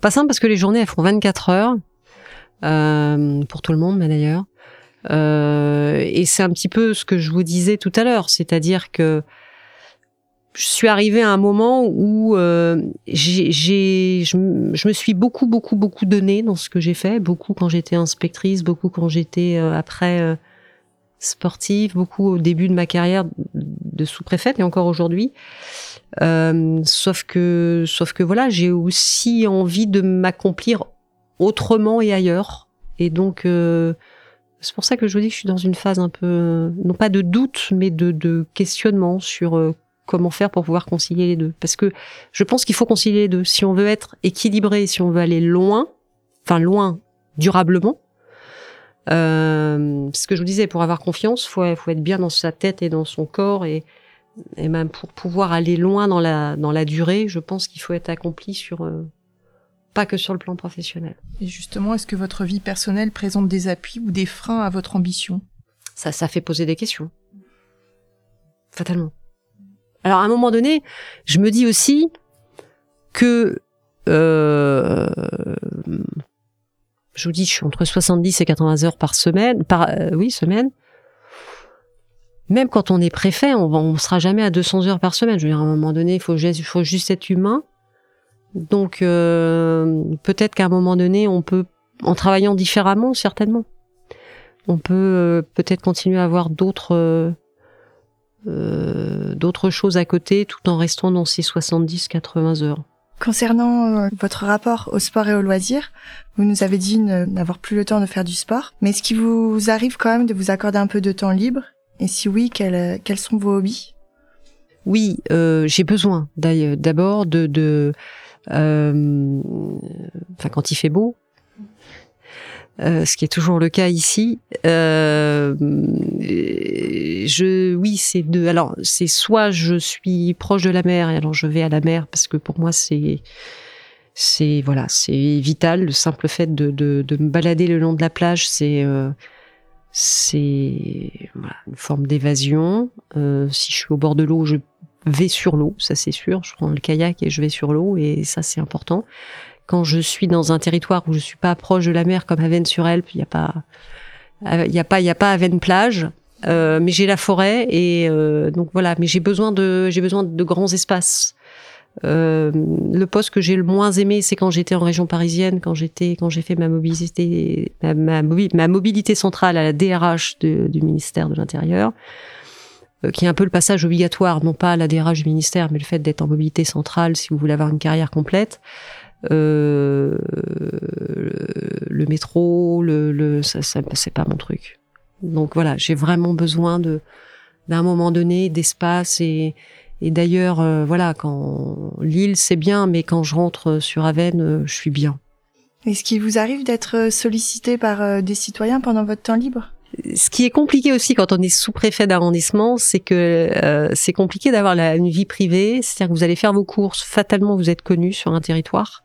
Pas simple parce que les journées elles font 24 heures euh, pour tout le monde, mais d'ailleurs. Euh, et c'est un petit peu ce que je vous disais tout à l'heure, c'est-à-dire que je suis arrivée à un moment où euh, j'ai, je, je, me suis beaucoup, beaucoup, beaucoup donné dans ce que j'ai fait, beaucoup quand j'étais inspectrice, beaucoup quand j'étais euh, après euh, sportive, beaucoup au début de ma carrière de sous-préfète et encore aujourd'hui. Euh, sauf que, sauf que voilà, j'ai aussi envie de m'accomplir autrement et ailleurs. Et donc, euh, c'est pour ça que je vous dis que je suis dans une phase un peu, non pas de doute, mais de, de questionnement sur comment faire pour pouvoir concilier les deux. Parce que je pense qu'il faut concilier les deux. Si on veut être équilibré, si on veut aller loin, enfin loin durablement, euh, ce que je vous disais, pour avoir confiance, faut, faut être bien dans sa tête et dans son corps et, et même pour pouvoir aller loin dans la dans la durée, je pense qu'il faut être accompli sur euh, pas que sur le plan professionnel. Et justement, est-ce que votre vie personnelle présente des appuis ou des freins à votre ambition? Ça, ça fait poser des questions. Fatalement. Alors à un moment donné, je me dis aussi que euh, je vous dis, je suis entre 70 et 80 heures par semaine, par euh, oui semaine. Même quand on est préfet, on, on sera jamais à 200 heures par semaine. Je veux dire, à un moment donné, il faut, juste être humain. Donc euh, peut-être qu'à un moment donné, on peut, en travaillant différemment, certainement, on peut peut-être continuer à avoir d'autres euh, d'autres choses à côté, tout en restant dans ces 70-80 heures. Concernant euh, votre rapport au sport et au loisir, vous nous avez dit n'avoir plus le temps de faire du sport, mais est-ce qu'il vous arrive quand même de vous accorder un peu de temps libre? Et si oui, quels, quels sont vos hobbies? Oui, euh, j'ai besoin d'abord de, de euh, enfin quand il fait beau, euh, ce qui est toujours le cas ici. Euh, je, oui, c'est de. Alors, c'est soit je suis proche de la mer et alors je vais à la mer parce que pour moi c'est c'est voilà, c'est vital. Le simple fait de, de, me balader le long de la plage, c'est euh, c'est une forme d'évasion. Si je suis au bord de l'eau, je vais sur l'eau, ça c'est sûr. Je prends le kayak et je vais sur l'eau et ça c'est important. Quand je suis dans un territoire où je suis pas proche de la mer comme Avennes-sur-Elpe, il y a pas, il y a pas, il y a pas Avennes plage. Euh, mais j'ai la forêt et euh, donc voilà. Mais j'ai besoin de j'ai besoin de grands espaces. Euh, le poste que j'ai le moins aimé, c'est quand j'étais en région parisienne, quand j'étais quand j'ai fait ma mobilité ma, ma, mobilité centrale à la DRH du ministère de l'Intérieur, euh, qui est un peu le passage obligatoire, non pas à la DRH du ministère, mais le fait d'être en mobilité centrale si vous voulez avoir une carrière complète. Euh, le métro, le, le ça, ça c'est pas mon truc. Donc voilà, j'ai vraiment besoin de d'un moment donné d'espace et et d'ailleurs euh, voilà quand Lille c'est bien, mais quand je rentre sur Aven, euh, je suis bien. Est-ce qu'il vous arrive d'être sollicité par des citoyens pendant votre temps libre? Ce qui est compliqué aussi quand on est sous-préfet d'arrondissement, c'est que euh, c'est compliqué d'avoir une vie privée. C'est-à-dire que vous allez faire vos courses, fatalement vous êtes connu sur un territoire.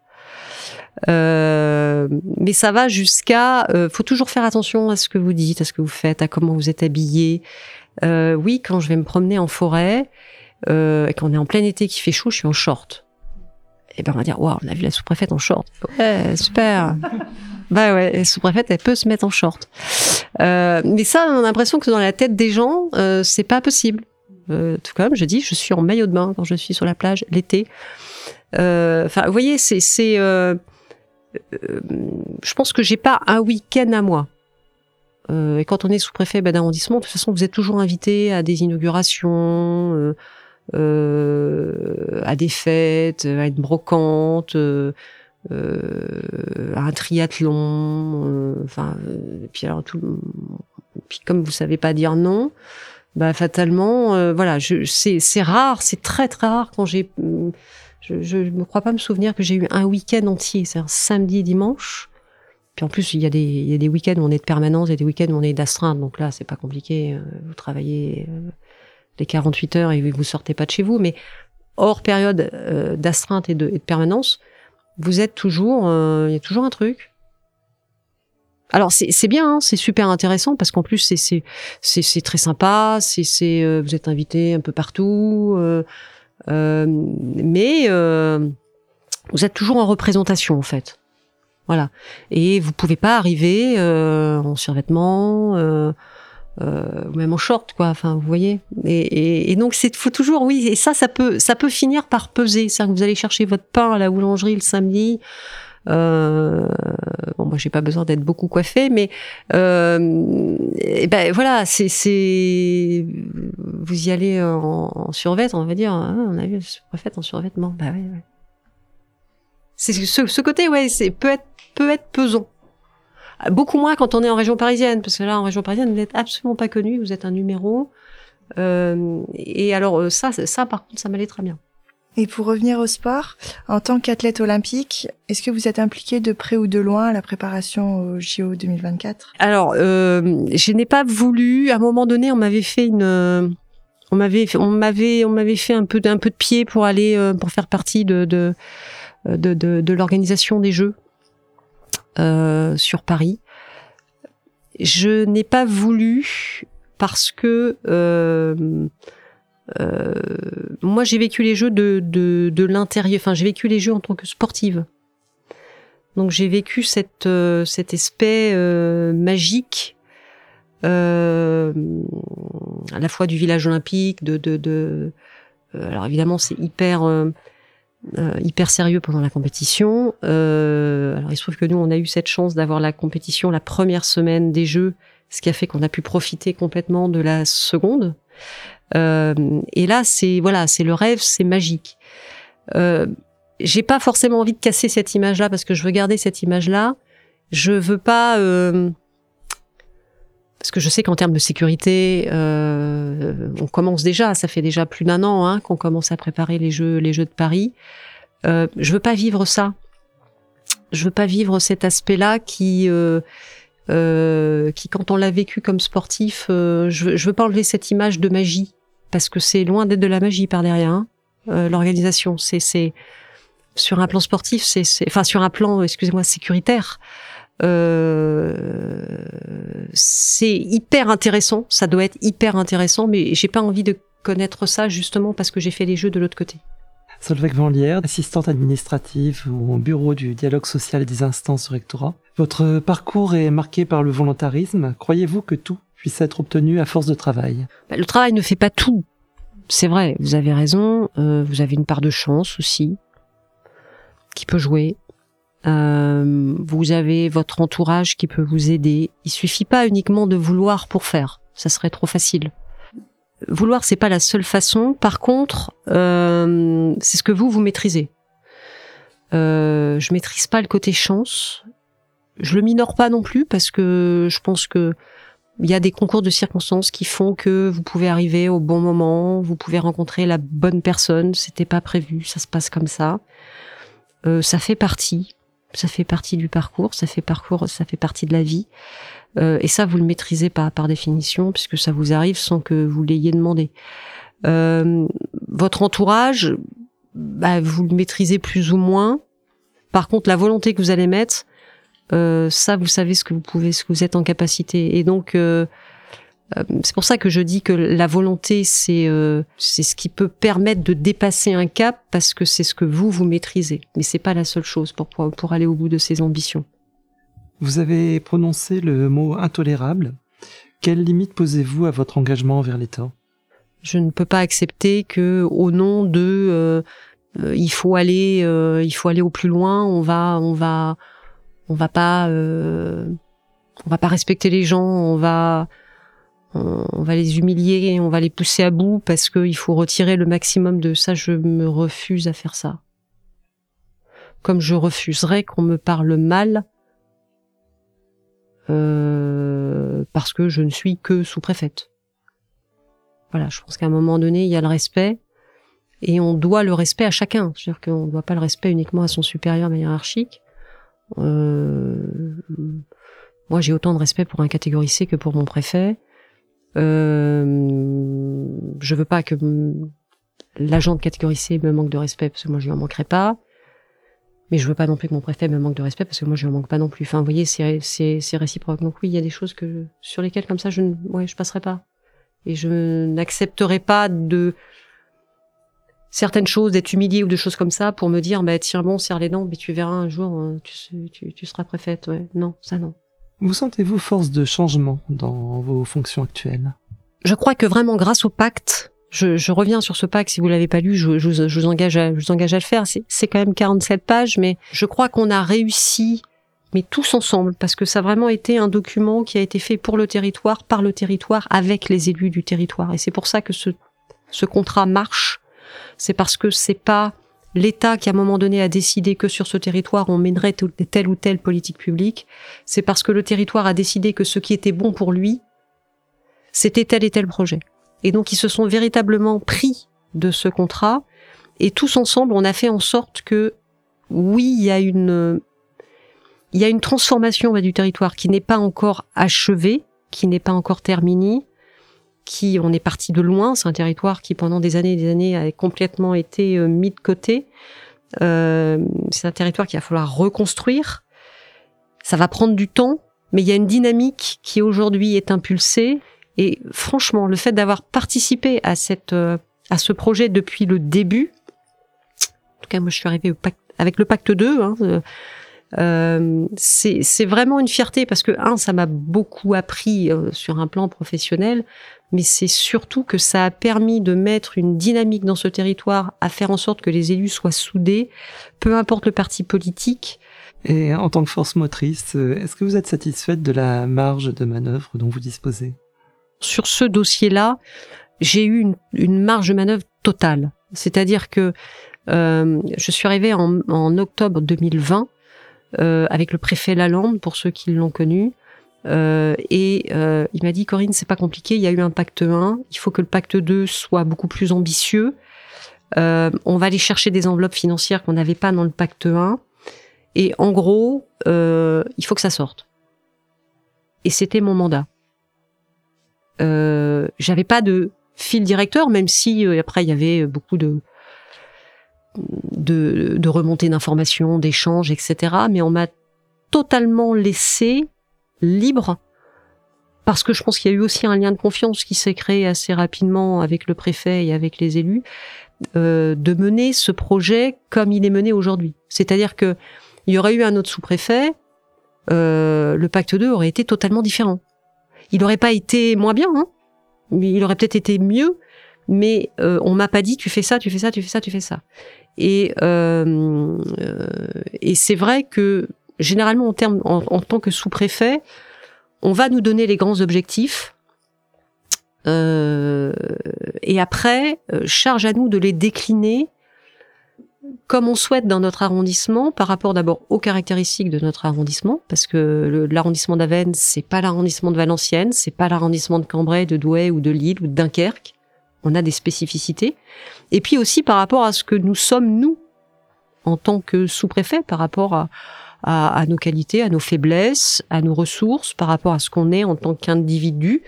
Euh, mais ça va jusqu'à. Euh, faut toujours faire attention à ce que vous dites, à ce que vous faites, à comment vous êtes habillé. Euh, oui, quand je vais me promener en forêt, euh, et qu'on est en plein été qui fait chaud, je suis en short. Et ben on va dire waouh, on a vu la sous-préfète en short. Ouais, super. bah ouais, la sous-préfète elle peut se mettre en short. Euh, mais ça, on a l'impression que dans la tête des gens, euh, c'est pas possible. Euh, tout comme je dis, je suis en maillot de bain quand je suis sur la plage l'été. Euh, enfin, vous voyez, c'est, c'est, euh, je pense que j'ai pas un week-end à moi. Euh, et quand on est sous-préfet ben, d'arrondissement, de toute façon, vous êtes toujours invité à des inaugurations, euh, euh, à des fêtes, à une brocante, euh, à un triathlon. Enfin, puis alors tout, puis comme vous savez pas dire non, bah fatalement, voilà, c'est rare, c'est très très rare quand j'ai je ne crois pas me souvenir que j'ai eu un week-end entier, c'est un samedi et dimanche. Puis en plus, il y a des, des week-ends où on est de permanence et des week-ends où on est d'astreinte. Donc là, c'est pas compliqué. Vous travaillez les 48 heures et vous sortez pas de chez vous. Mais hors période euh, d'astreinte et de, permanence, vous êtes toujours, euh, il y a toujours un truc. Alors c'est bien, hein, c'est super intéressant parce qu'en plus c'est c'est très sympa, c'est euh, vous êtes invité un peu partout. Euh, mais euh, vous êtes toujours en représentation en fait. Voilà. Et vous pouvez pas arriver euh, en survêtement, euh, euh, même en short, quoi. Enfin, vous voyez. Et, et, donc, c'est faut toujours, oui. Et ça, ça peut, ça peut finir par peser. C'est que vous allez chercher votre pain à la boulangerie le samedi. Euh, bon, moi, j'ai pas besoin d'être beaucoup coiffée, mais euh, et ben voilà, c'est c'est vous y allez en, en survêt, on va dire. Ah, on a vu préfète en survêtement. Bah ouais. ouais. C'est ce, ce côté, ouais, c'est peut être peut être pesant. Beaucoup moins quand on est en région parisienne, parce que là, en région parisienne, vous n'êtes absolument pas connu, vous êtes un numéro. Euh, et alors ça, ça, par contre, ça m'allait très bien. Et pour revenir au sport, en tant qu'athlète olympique, est-ce que vous êtes impliqué de près ou de loin à la préparation au JO 2024 Alors, euh, je n'ai pas voulu. À un moment donné, on m'avait fait une, on m'avait, on m'avait, on m'avait fait un peu d'un peu de pied pour aller, euh, pour faire partie de de de, de, de l'organisation des Jeux euh, sur Paris. Je n'ai pas voulu parce que euh, euh, moi, j'ai vécu les jeux de, de, de l'intérieur. Enfin, j'ai vécu les jeux en tant que sportive. Donc, j'ai vécu cette, euh, cet aspect euh, magique, euh, à la fois du village olympique, de, de, de alors évidemment, c'est hyper hyper sérieux pendant la compétition. alors, il se trouve que nous, on a eu cette chance d'avoir la compétition la première semaine des Jeux, ce qui a fait qu'on a pu profiter complètement de la seconde. Euh, et là, c'est voilà, c'est le rêve, c'est magique. Euh, j'ai pas forcément envie de casser cette image-là parce que je veux garder cette image-là. Je veux pas euh, parce que je sais qu'en termes de sécurité, on commence déjà. Ça fait déjà plus d'un an hein, qu'on commence à préparer les jeux, les jeux de Paris. Euh, je veux pas vivre ça. Je veux pas vivre cet aspect-là qui qui, quand on l'a vécu comme sportif, je, je veux pas enlever cette image de magie parce que c'est loin d'être de la magie par derrière. Hein. Euh, L'organisation, c'est sur un plan sportif, c'est enfin sur un plan, excusez-moi, sécuritaire. Euh, c'est hyper intéressant, ça doit être hyper intéressant, mais j'ai pas envie de connaître ça justement parce que j'ai fait les jeux de l'autre côté. Solveig Vanlière, assistante administrative au bureau du dialogue social des instances du rectorat. Votre parcours est marqué par le volontarisme. Croyez-vous que tout puisse être obtenu à force de travail bah, Le travail ne fait pas tout. C'est vrai, vous avez raison. Euh, vous avez une part de chance aussi qui peut jouer. Euh, vous avez votre entourage qui peut vous aider. Il suffit pas uniquement de vouloir pour faire. Ça serait trop facile. Vouloir, c'est pas la seule façon. Par contre, euh, c'est ce que vous vous maîtrisez. Euh, je maîtrise pas le côté chance. Je le minore pas non plus parce que je pense que il y a des concours de circonstances qui font que vous pouvez arriver au bon moment, vous pouvez rencontrer la bonne personne. C'était pas prévu, ça se passe comme ça. Euh, ça fait partie, ça fait partie du parcours, ça fait parcours, ça fait partie de la vie. Euh, et ça, vous le maîtrisez pas par définition, puisque ça vous arrive sans que vous l'ayez demandé. Euh, votre entourage, bah, vous le maîtrisez plus ou moins. Par contre, la volonté que vous allez mettre, euh, ça, vous savez ce que vous pouvez, ce que vous êtes en capacité. Et donc, euh, euh, c'est pour ça que je dis que la volonté, c'est c'est ce qui peut permettre de dépasser un cap parce que c'est ce que vous vous maîtrisez. Mais c'est pas la seule chose pour pour aller au bout de ses ambitions. Vous avez prononcé le mot intolérable. Quelle limite posez-vous à votre engagement envers l'État? Je ne peux pas accepter que, au nom de, il faut aller, il faut aller au plus loin. On va, on va, on va pas euh, on va pas respecter les gens, on va on, va les humilier, on va les pousser à bout parce qu'il faut retirer le maximum de ça. Je me refuse à faire ça. Comme je refuserais qu'on me parle mal euh, parce que je ne suis que sous-préfète. Voilà, je pense qu'à un moment donné, il y a le respect et on doit le respect à chacun. C'est-à-dire qu'on ne doit pas le respect uniquement à son supérieur hiérarchique. Euh, moi, j'ai autant de respect pour un catégorie C que pour mon préfet. Euh, je veux pas que l'agent de me manque de respect parce que moi je lui en manquerai pas. Mais je veux pas non plus que mon préfet me manque de respect parce que moi je lui en manque pas non plus. Enfin, vous voyez, c'est réciproque. Donc oui, il y a des choses que sur lesquelles comme ça je ne, ouais, je passerai pas. Et je n'accepterai pas de certaines choses, d'être humilié ou de choses comme ça pour me dire, bah, tiens bon, serre les dents, mais tu verras un jour, euh, tu, tu, tu seras préfète. Ouais. Non, ça non. Vous sentez-vous force de changement dans vos fonctions actuelles? Je crois que vraiment grâce au pacte, je, je reviens sur ce pacte, si vous l'avez pas lu, je, je, je, vous engage à, je vous engage à le faire. C'est quand même 47 pages, mais je crois qu'on a réussi, mais tous ensemble, parce que ça a vraiment été un document qui a été fait pour le territoire, par le territoire, avec les élus du territoire. Et c'est pour ça que ce, ce contrat marche c'est parce que c'est pas l'État qui à un moment donné a décidé que sur ce territoire on mènerait telle ou telle politique publique, c'est parce que le territoire a décidé que ce qui était bon pour lui, c'était tel et tel projet. Et donc ils se sont véritablement pris de ce contrat. Et tous ensemble on a fait en sorte que oui, il y a une il y a une transformation du territoire qui n'est pas encore achevée, qui n'est pas encore terminée, qui on est parti de loin. C'est un territoire qui pendant des années et des années a complètement été euh, mis de côté. Euh, c'est un territoire qu'il va falloir reconstruire. Ça va prendre du temps, mais il y a une dynamique qui aujourd'hui est impulsée. Et franchement, le fait d'avoir participé à cette euh, à ce projet depuis le début, en tout cas moi je suis arrivée avec le pacte 2, hein, euh, c'est vraiment une fierté parce que un, ça m'a beaucoup appris sur un plan professionnel, mais c'est surtout que ça a permis de mettre une dynamique dans ce territoire, à faire en sorte que les élus soient soudés, peu importe le parti politique. Et en tant que force motrice, euh, est-ce que vous êtes satisfaite de la marge de manœuvre dont vous disposez? Sur ce dossier-là, j'ai eu une, marge de manœuvre totale. C'est-à-dire que euh, je suis arrivée en, octobre 2020 euh, avec le préfet Lalande, pour ceux qui l'ont connu. Euh, et euh, il m'a dit Corinne, c'est pas compliqué, il y a eu un pacte 1, il faut que le pacte 2 soit beaucoup plus ambitieux. Euh, on va aller chercher des enveloppes financières qu'on n'avait pas dans le pacte 1. Et en gros, euh, il faut que ça sorte. Et c'était mon mandat. Euh, J'avais pas de fil directeur, même si euh, après il y avait beaucoup de de, de remontées d'informations, d'échanges, etc. Mais on m'a totalement laissé libre parce que je pense qu'il y a eu aussi un lien de confiance qui s'est créé assez rapidement avec le préfet et avec les élus, euh, de mener ce projet comme il est mené aujourd'hui. C'est-à-dire que il y aurait eu un autre sous-préfet, euh, le pacte 2 aurait été totalement différent. Il n'aurait pas été moins bien, hein, il aurait peut-être été mieux, mais euh, on m'a pas dit tu fais ça, tu fais ça, tu fais ça, tu fais ça. Et, euh et c'est vrai que généralement en, tant que sous-préfet, on va nous donner les grands objectifs. Euh, et après, euh, charge à nous de les décliner comme on souhaite dans notre arrondissement, par rapport d'abord aux caractéristiques de notre arrondissement, parce que l'arrondissement d'Avennes, c'est pas l'arrondissement de Valenciennes, c'est pas l'arrondissement de Cambrai, de Douai ou de Lille ou de Dunkerque. On a des spécificités. Et puis aussi par rapport à ce que nous sommes, nous, en tant que sous-préfet, par rapport à, à, à, nos qualités, à nos faiblesses, à nos ressources, par rapport à ce qu'on est en tant qu'individu.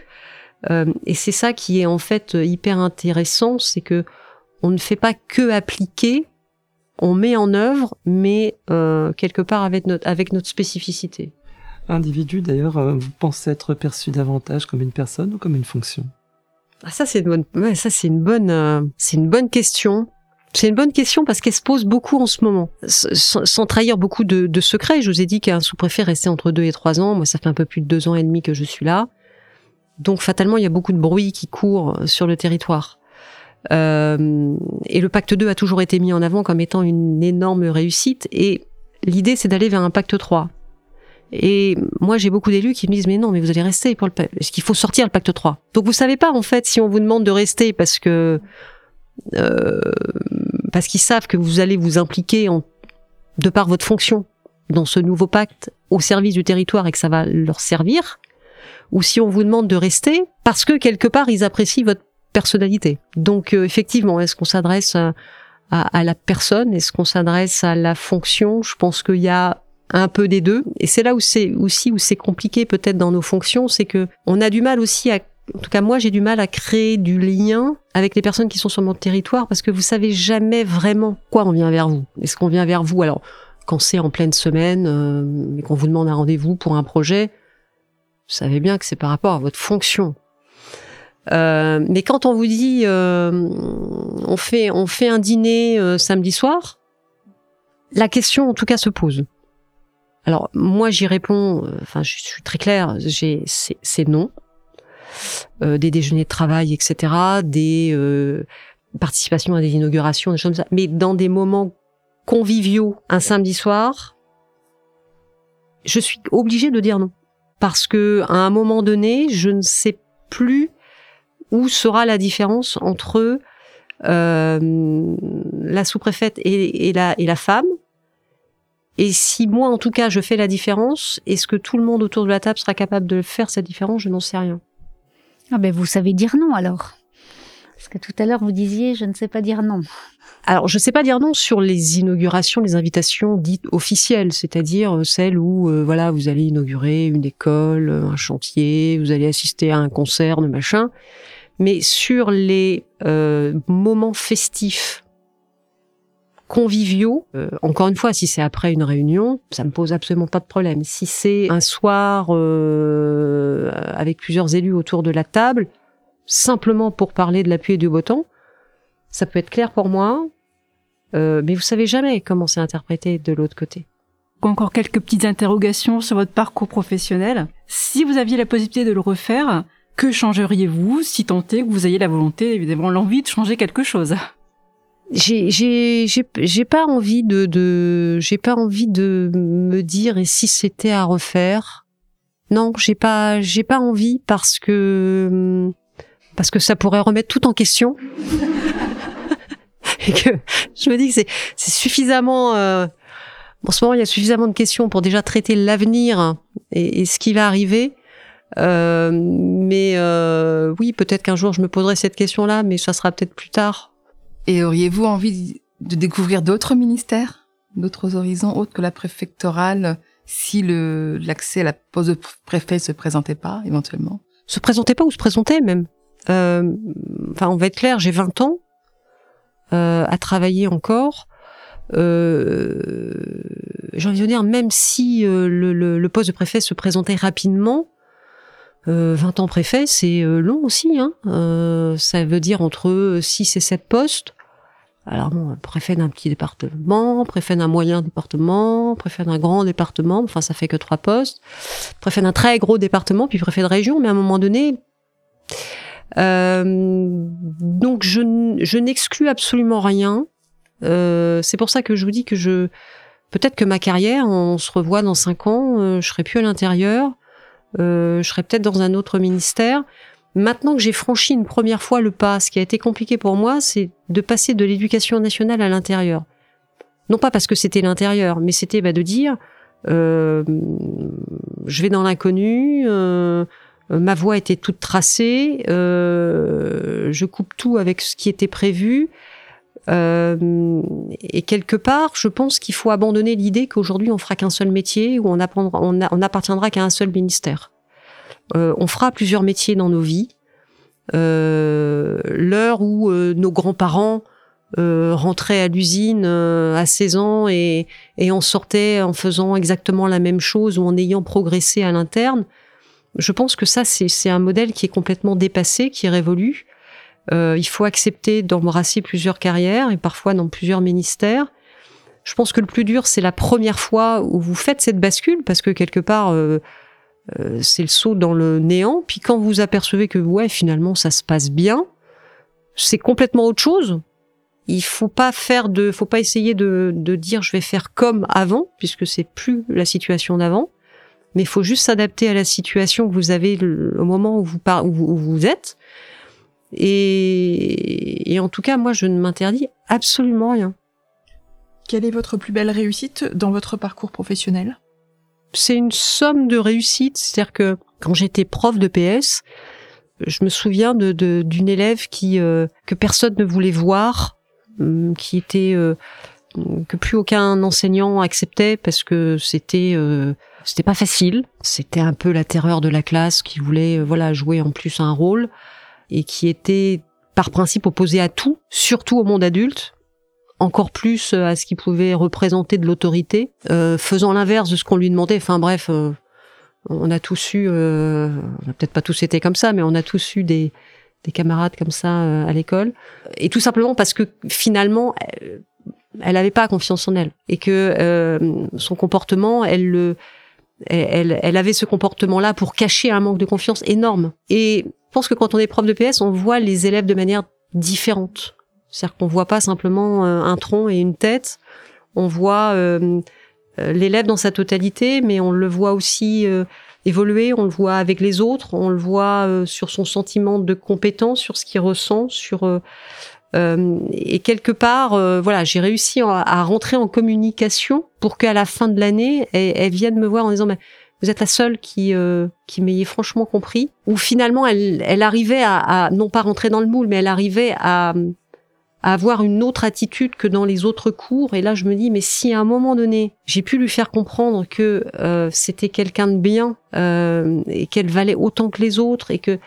Euh, et c'est ça qui est en fait hyper intéressant, c'est que on ne fait pas que appliquer on met en œuvre, mais euh, quelque part avec notre, avec notre spécificité. Individu, d'ailleurs, euh, vous pensez être perçu davantage comme une personne ou comme une fonction? Ah, Ça, c'est une bonne, ouais, ça c'est une bonne, euh, c'est une bonne question. C'est une bonne question parce qu'elle se pose beaucoup en ce moment, sans, trahir beaucoup de, secrets. Je vous ai dit qu'un sous-préfet restait entre deux et trois ans. Moi, ça fait un peu plus de deux ans et demi que je suis là. Donc, fatalement, il y a beaucoup de bruit qui court sur le territoire. Euh, et le pacte 2 a toujours été mis en avant comme étant une énorme réussite. Et l'idée, c'est d'aller vers un pacte 3. Et moi, j'ai beaucoup d'élus qui me disent, mais non, mais vous allez rester pour le pacte. Est-ce qu'il faut sortir le pacte 3 Donc, vous savez pas, en fait, si on vous demande de rester parce que, parce qu'ils savent que vous allez vous impliquer en, de par votre fonction dans ce nouveau pacte au service du territoire et que ça va leur servir, ou si on vous demande de rester parce que quelque part ils apprécient votre personnalité. Donc euh, effectivement, est-ce qu'on s'adresse à, à, la personne? Est-ce qu'on s'adresse à la fonction? Je pense qu'il y a un peu des deux. Et c'est là où c'est aussi où c'est compliqué peut-être dans nos fonctions, c'est que on a du mal aussi à en tout cas, moi, j'ai du mal à créer du lien avec les personnes qui sont sur mon territoire parce que vous savez jamais vraiment quoi on vient vers vous. Est-ce qu'on vient vers vous? Alors, quand c'est en pleine semaine euh, et qu'on vous demande un rendez-vous pour un projet, vous savez bien que c'est par rapport à votre fonction. Euh, mais quand on vous dit euh, on fait on fait un dîner samedi soir, la question en tout cas se pose. Alors moi j'y réponds, enfin je suis très claire, c'est non. Euh, des déjeuners de travail, etc., des participations à des inaugurations, des choses comme ça. Mais dans des moments conviviaux, un samedi soir, je suis obligée de dire non parce que à un moment donné, je ne sais plus où sera la différence entre euh, la sous-préfète et, et, la, et la femme Et si moi, en tout cas, je fais la différence, est-ce que tout le monde autour de la table sera capable de faire cette différence? Je n'en sais rien. Ah ben, vous savez dire non alors Parce que tout à l'heure, vous disiez, je ne sais pas dire non. Alors, je ne sais pas dire non sur les inaugurations, les invitations dites officielles, c'est-à-dire celles où, euh, voilà, vous allez inaugurer une école, un chantier, vous allez assister à un concert de machin. Mais sur les euh, moments festifs, conviviaux, euh, encore une fois, si c'est après une réunion, ça me pose absolument pas de problème. Si c'est un soir euh, avec plusieurs élus autour de la table, simplement pour parler de l'appui et du beau temps, ça peut être clair pour moi, euh, mais vous savez jamais comment c'est interprété de l'autre côté. Encore quelques petites interrogations sur votre parcours professionnel. Si vous aviez la possibilité de le refaire, que changeriez-vous si tant est que vous ayez la volonté, évidemment l'envie de changer quelque chose? J'ai j'ai j'ai pas envie de de j'ai pas envie de me dire et si c'était à refaire? Non j'ai pas j'ai pas envie parce que parce que ça pourrait remettre tout en question. Et que je me dis que c'est c'est suffisamment euh, en ce moment il y a suffisamment de questions pour déjà traiter l'avenir et, et ce qui va arriver. Euh, mais euh, oui, peut-être qu'un jour je me poserai cette question-là, mais ça sera peut-être plus tard. Et auriez-vous envie de découvrir d'autres ministères, d'autres horizons autres que la préfectorale, si l'accès à la poste de préfet se présentait pas éventuellement? Se présentait pas ou se présentait même. Euh, enfin, on va être clair, j'ai 20 ans euh, à travailler encore. Euh, j'ai envie de dire, même si euh, le, le, le, poste de préfet se présentait rapidement, 20 ans préfet, c'est long aussi. Hein. ça veut dire entre 6 et 7 postes. Alors bon, préfet d'un petit département, préfet d'un moyen département, préfet d'un grand département, enfin ça fait que trois postes, préfet d'un très gros département, puis préfet de région, mais à un moment donné, euh, donc je, je n'exclus absolument rien. Euh, c'est pour ça que je vous dis que je, peut-être que ma carrière, on se revoit dans cinq ans, euh, je serai plus à l'intérieur, euh, je serai peut-être dans un autre ministère. Maintenant que j'ai franchi une première fois le pas, ce qui a été compliqué pour moi, c'est de passer de l'éducation nationale à l'intérieur. Non pas parce que c'était l'intérieur, mais c'était bah, de dire, euh, je vais dans l'inconnu, euh, ma voie était toute tracée, euh, je coupe tout avec ce qui était prévu. Euh, et quelque part, je pense qu'il faut abandonner l'idée qu'aujourd'hui on fera qu'un seul métier ou on, apprendra, on, appartiendra qu'à un seul ministère. Euh, on fera plusieurs métiers dans nos vies. Euh, l'heure où euh, nos grands-parents rentraient à l'usine à 16 ans et, et en sortaient en faisant exactement la même chose ou en ayant progressé à l'interne, je pense que ça, c'est un modèle qui est complètement dépassé, qui est révolu. Euh, il faut accepter d'embrasser plusieurs carrières et parfois dans plusieurs ministères. Je pense que le plus dur, c'est la première fois où vous faites cette bascule, parce que quelque part, euh, euh, c'est le saut dans le néant. Puis quand vous apercevez que ouais, finalement, ça se passe bien, c'est complètement autre chose. Il faut pas faire de, faut pas essayer de, de dire je vais faire comme avant, puisque c'est plus la situation d'avant. Mais il faut juste s'adapter à la situation que vous avez au moment où vous, par, où vous êtes. Et, et en tout cas, moi, je ne m'interdis absolument rien. Quelle est votre plus belle réussite dans votre parcours professionnel? C'est une somme de réussite. C'est-à-dire que quand j'étais prof de PS, je me souviens de d'une élève qui euh, que personne ne voulait voir, hum, qui était euh, que plus aucun enseignant acceptait parce que c'était euh, c'était pas facile. C'était un peu la terreur de la classe qui voulait voilà jouer en plus un rôle et qui était par principe opposé à tout, surtout au monde adulte encore plus euh, à ce qu'il pouvait représenter de l'autorité, euh, faisant l'inverse de ce qu'on lui demandait. Enfin bref, euh, on a tous eu, on n'a peut-être pas tous été comme ça, mais on a tous eu des, des camarades comme ça à l'école. Et tout simplement parce que finalement, elle n'avait pas confiance en elle et que son comportement, elle le, elle, elle avait ce comportement-là pour cacher un manque de confiance énorme. Et pense que quand on est prof de PS, on voit les élèves de manière différente. C'est-à-dire qu'on voit pas simplement euh, un tronc et une tête, on voit euh, euh, l'élève dans sa totalité, mais on le voit aussi évoluer, on le voit avec les autres, on le voit sur son sentiment de compétence, sur ce qu'il ressent, sur et quelque part, voilà, j'ai réussi à, rentrer en communication pour qu'à la fin de l'année, elle, vienne me voir en disant, vous êtes la seule qui qui m'ayez franchement compris. Ou finalement, elle, elle arrivait à, à, non pas rentrer dans le moule, mais elle arrivait à avoir une autre attitude que dans les autres cours. Et là, je me dis, mais si à un moment donné, j'ai pu lui faire comprendre que euh, c'était quelqu'un de bien euh, et qu'elle valait autant que les autres et que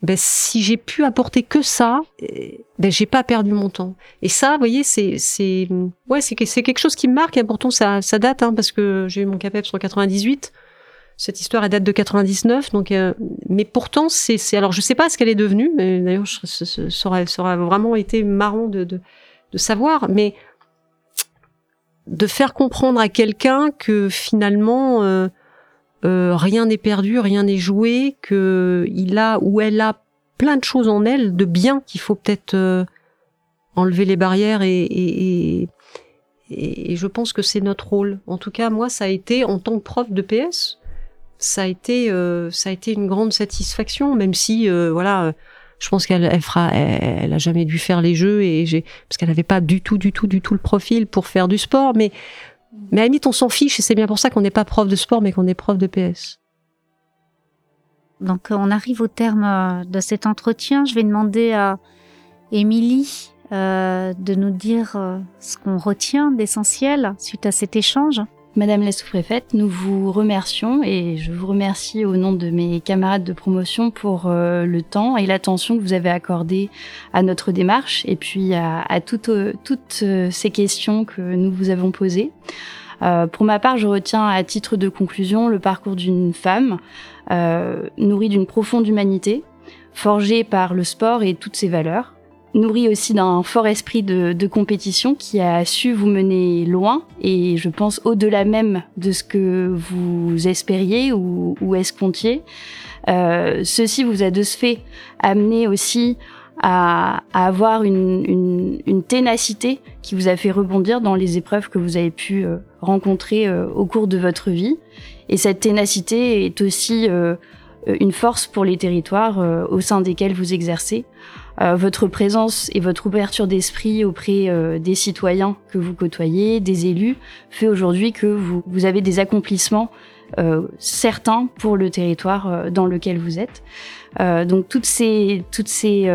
ben, si j'ai pu apporter que ça, eh, ben, j'ai pas perdu mon temps. Et ça, vous voyez, c'est c'est ouais, c'est c'est quelque chose qui me marque. Et pourtant, ça ça date, hein, parce que j'ai eu mon CAPEP sur 98. Cette histoire elle date de 99, donc euh, mais pourtant c'est alors je sais pas ce qu'elle est devenue. Mais d'ailleurs, ça aurait, ça vraiment été marrant de, de de savoir, mais de faire comprendre à quelqu'un que finalement euh, euh, rien n'est perdu, rien n'est joué, que il a ou elle a plein de choses en elle de bien qu'il faut peut-être euh, enlever les barrières et, et, et, je pense que c'est notre rôle. En tout cas, moi, ça a été en tant que prof de PS, ça a été euh, ça a été une grande satisfaction même si euh, voilà euh, je pense qu'elle elle fera elle, a jamais dû faire les jeux et j'ai parce qu'elle n'avait pas du tout du tout du tout le profil pour faire du sport mais mais à la limite on s'en fiche et c'est bien pour ça qu'on n'est pas prof de sport mais qu'on est prof de PS. Donc on arrive au terme de cet entretien. Je vais demander à Émilie euh, de nous dire ce qu'on retient d'essentiel suite à cet échange. Madame la sous-préfète, nous vous remercions et je vous remercie au nom de mes camarades de promotion pour euh, le temps et l'attention que vous avez accordé à notre démarche et puis à, toutes, euh, toutes euh, ces questions que nous vous avons posées. Pour ma part, je retiens à titre de conclusion le parcours d'une femme nourrie d'une profonde humanité, forgée par le sport et toutes ses valeurs, nourrie aussi d'un fort esprit de, de, compétition qui a su vous mener loin et je pense au-delà même de ce que vous espériez ou, ou escomptiez. Euh, ceci vous a de ce fait amené aussi à, à avoir une, une, une, ténacité qui vous a fait rebondir dans les épreuves que vous avez pu euh, rencontrer euh, au cours de votre vie. Et cette ténacité est aussi euh, une force pour les territoires au sein desquels vous exercez. Euh, votre présence et votre ouverture d'esprit auprès des citoyens que vous côtoyez, des élus, fait aujourd'hui que vous, vous, avez des accomplissements certains pour le territoire dans lequel vous êtes. donc toutes ces, toutes ces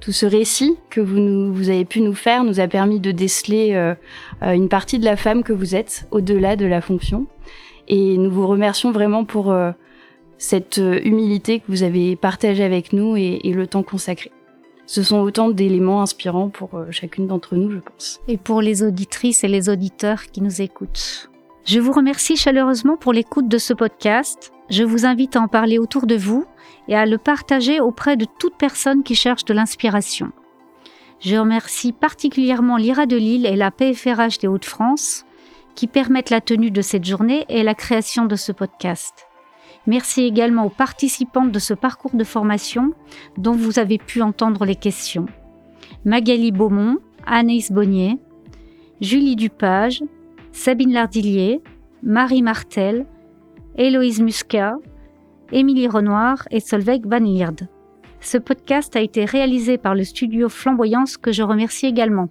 tout ce récit que vous, nous, vous avez pu nous faire nous a permis de déceler euh, une partie de la femme que vous êtes au-delà de la fonction. Et nous vous remercions vraiment pour euh, cette humilité que vous avez partagée avec nous et, et le temps consacré. Ce sont autant d'éléments inspirants pour euh, chacune d'entre nous, je pense. Et pour les auditrices et les auditeurs qui nous écoutent. Je vous remercie chaleureusement pour l'écoute de ce podcast. Je vous invite à en parler autour de vous et à le partager auprès de toute personne qui cherche de l'inspiration. Je remercie particulièrement l'IRA de Lille et la PFRH des Hauts-de-France qui permettent la tenue de cette journée et la création de ce podcast. Merci également aux participantes de ce parcours de formation dont vous avez pu entendre les questions. Magali Beaumont, Anaïs Bonnier, Julie Dupage, Sabine Lardillier, Marie Martel, Héloïse Muscat, Émilie Renoir et Solveig Van Lierde. Ce podcast a été réalisé par le studio Flamboyance que je remercie également.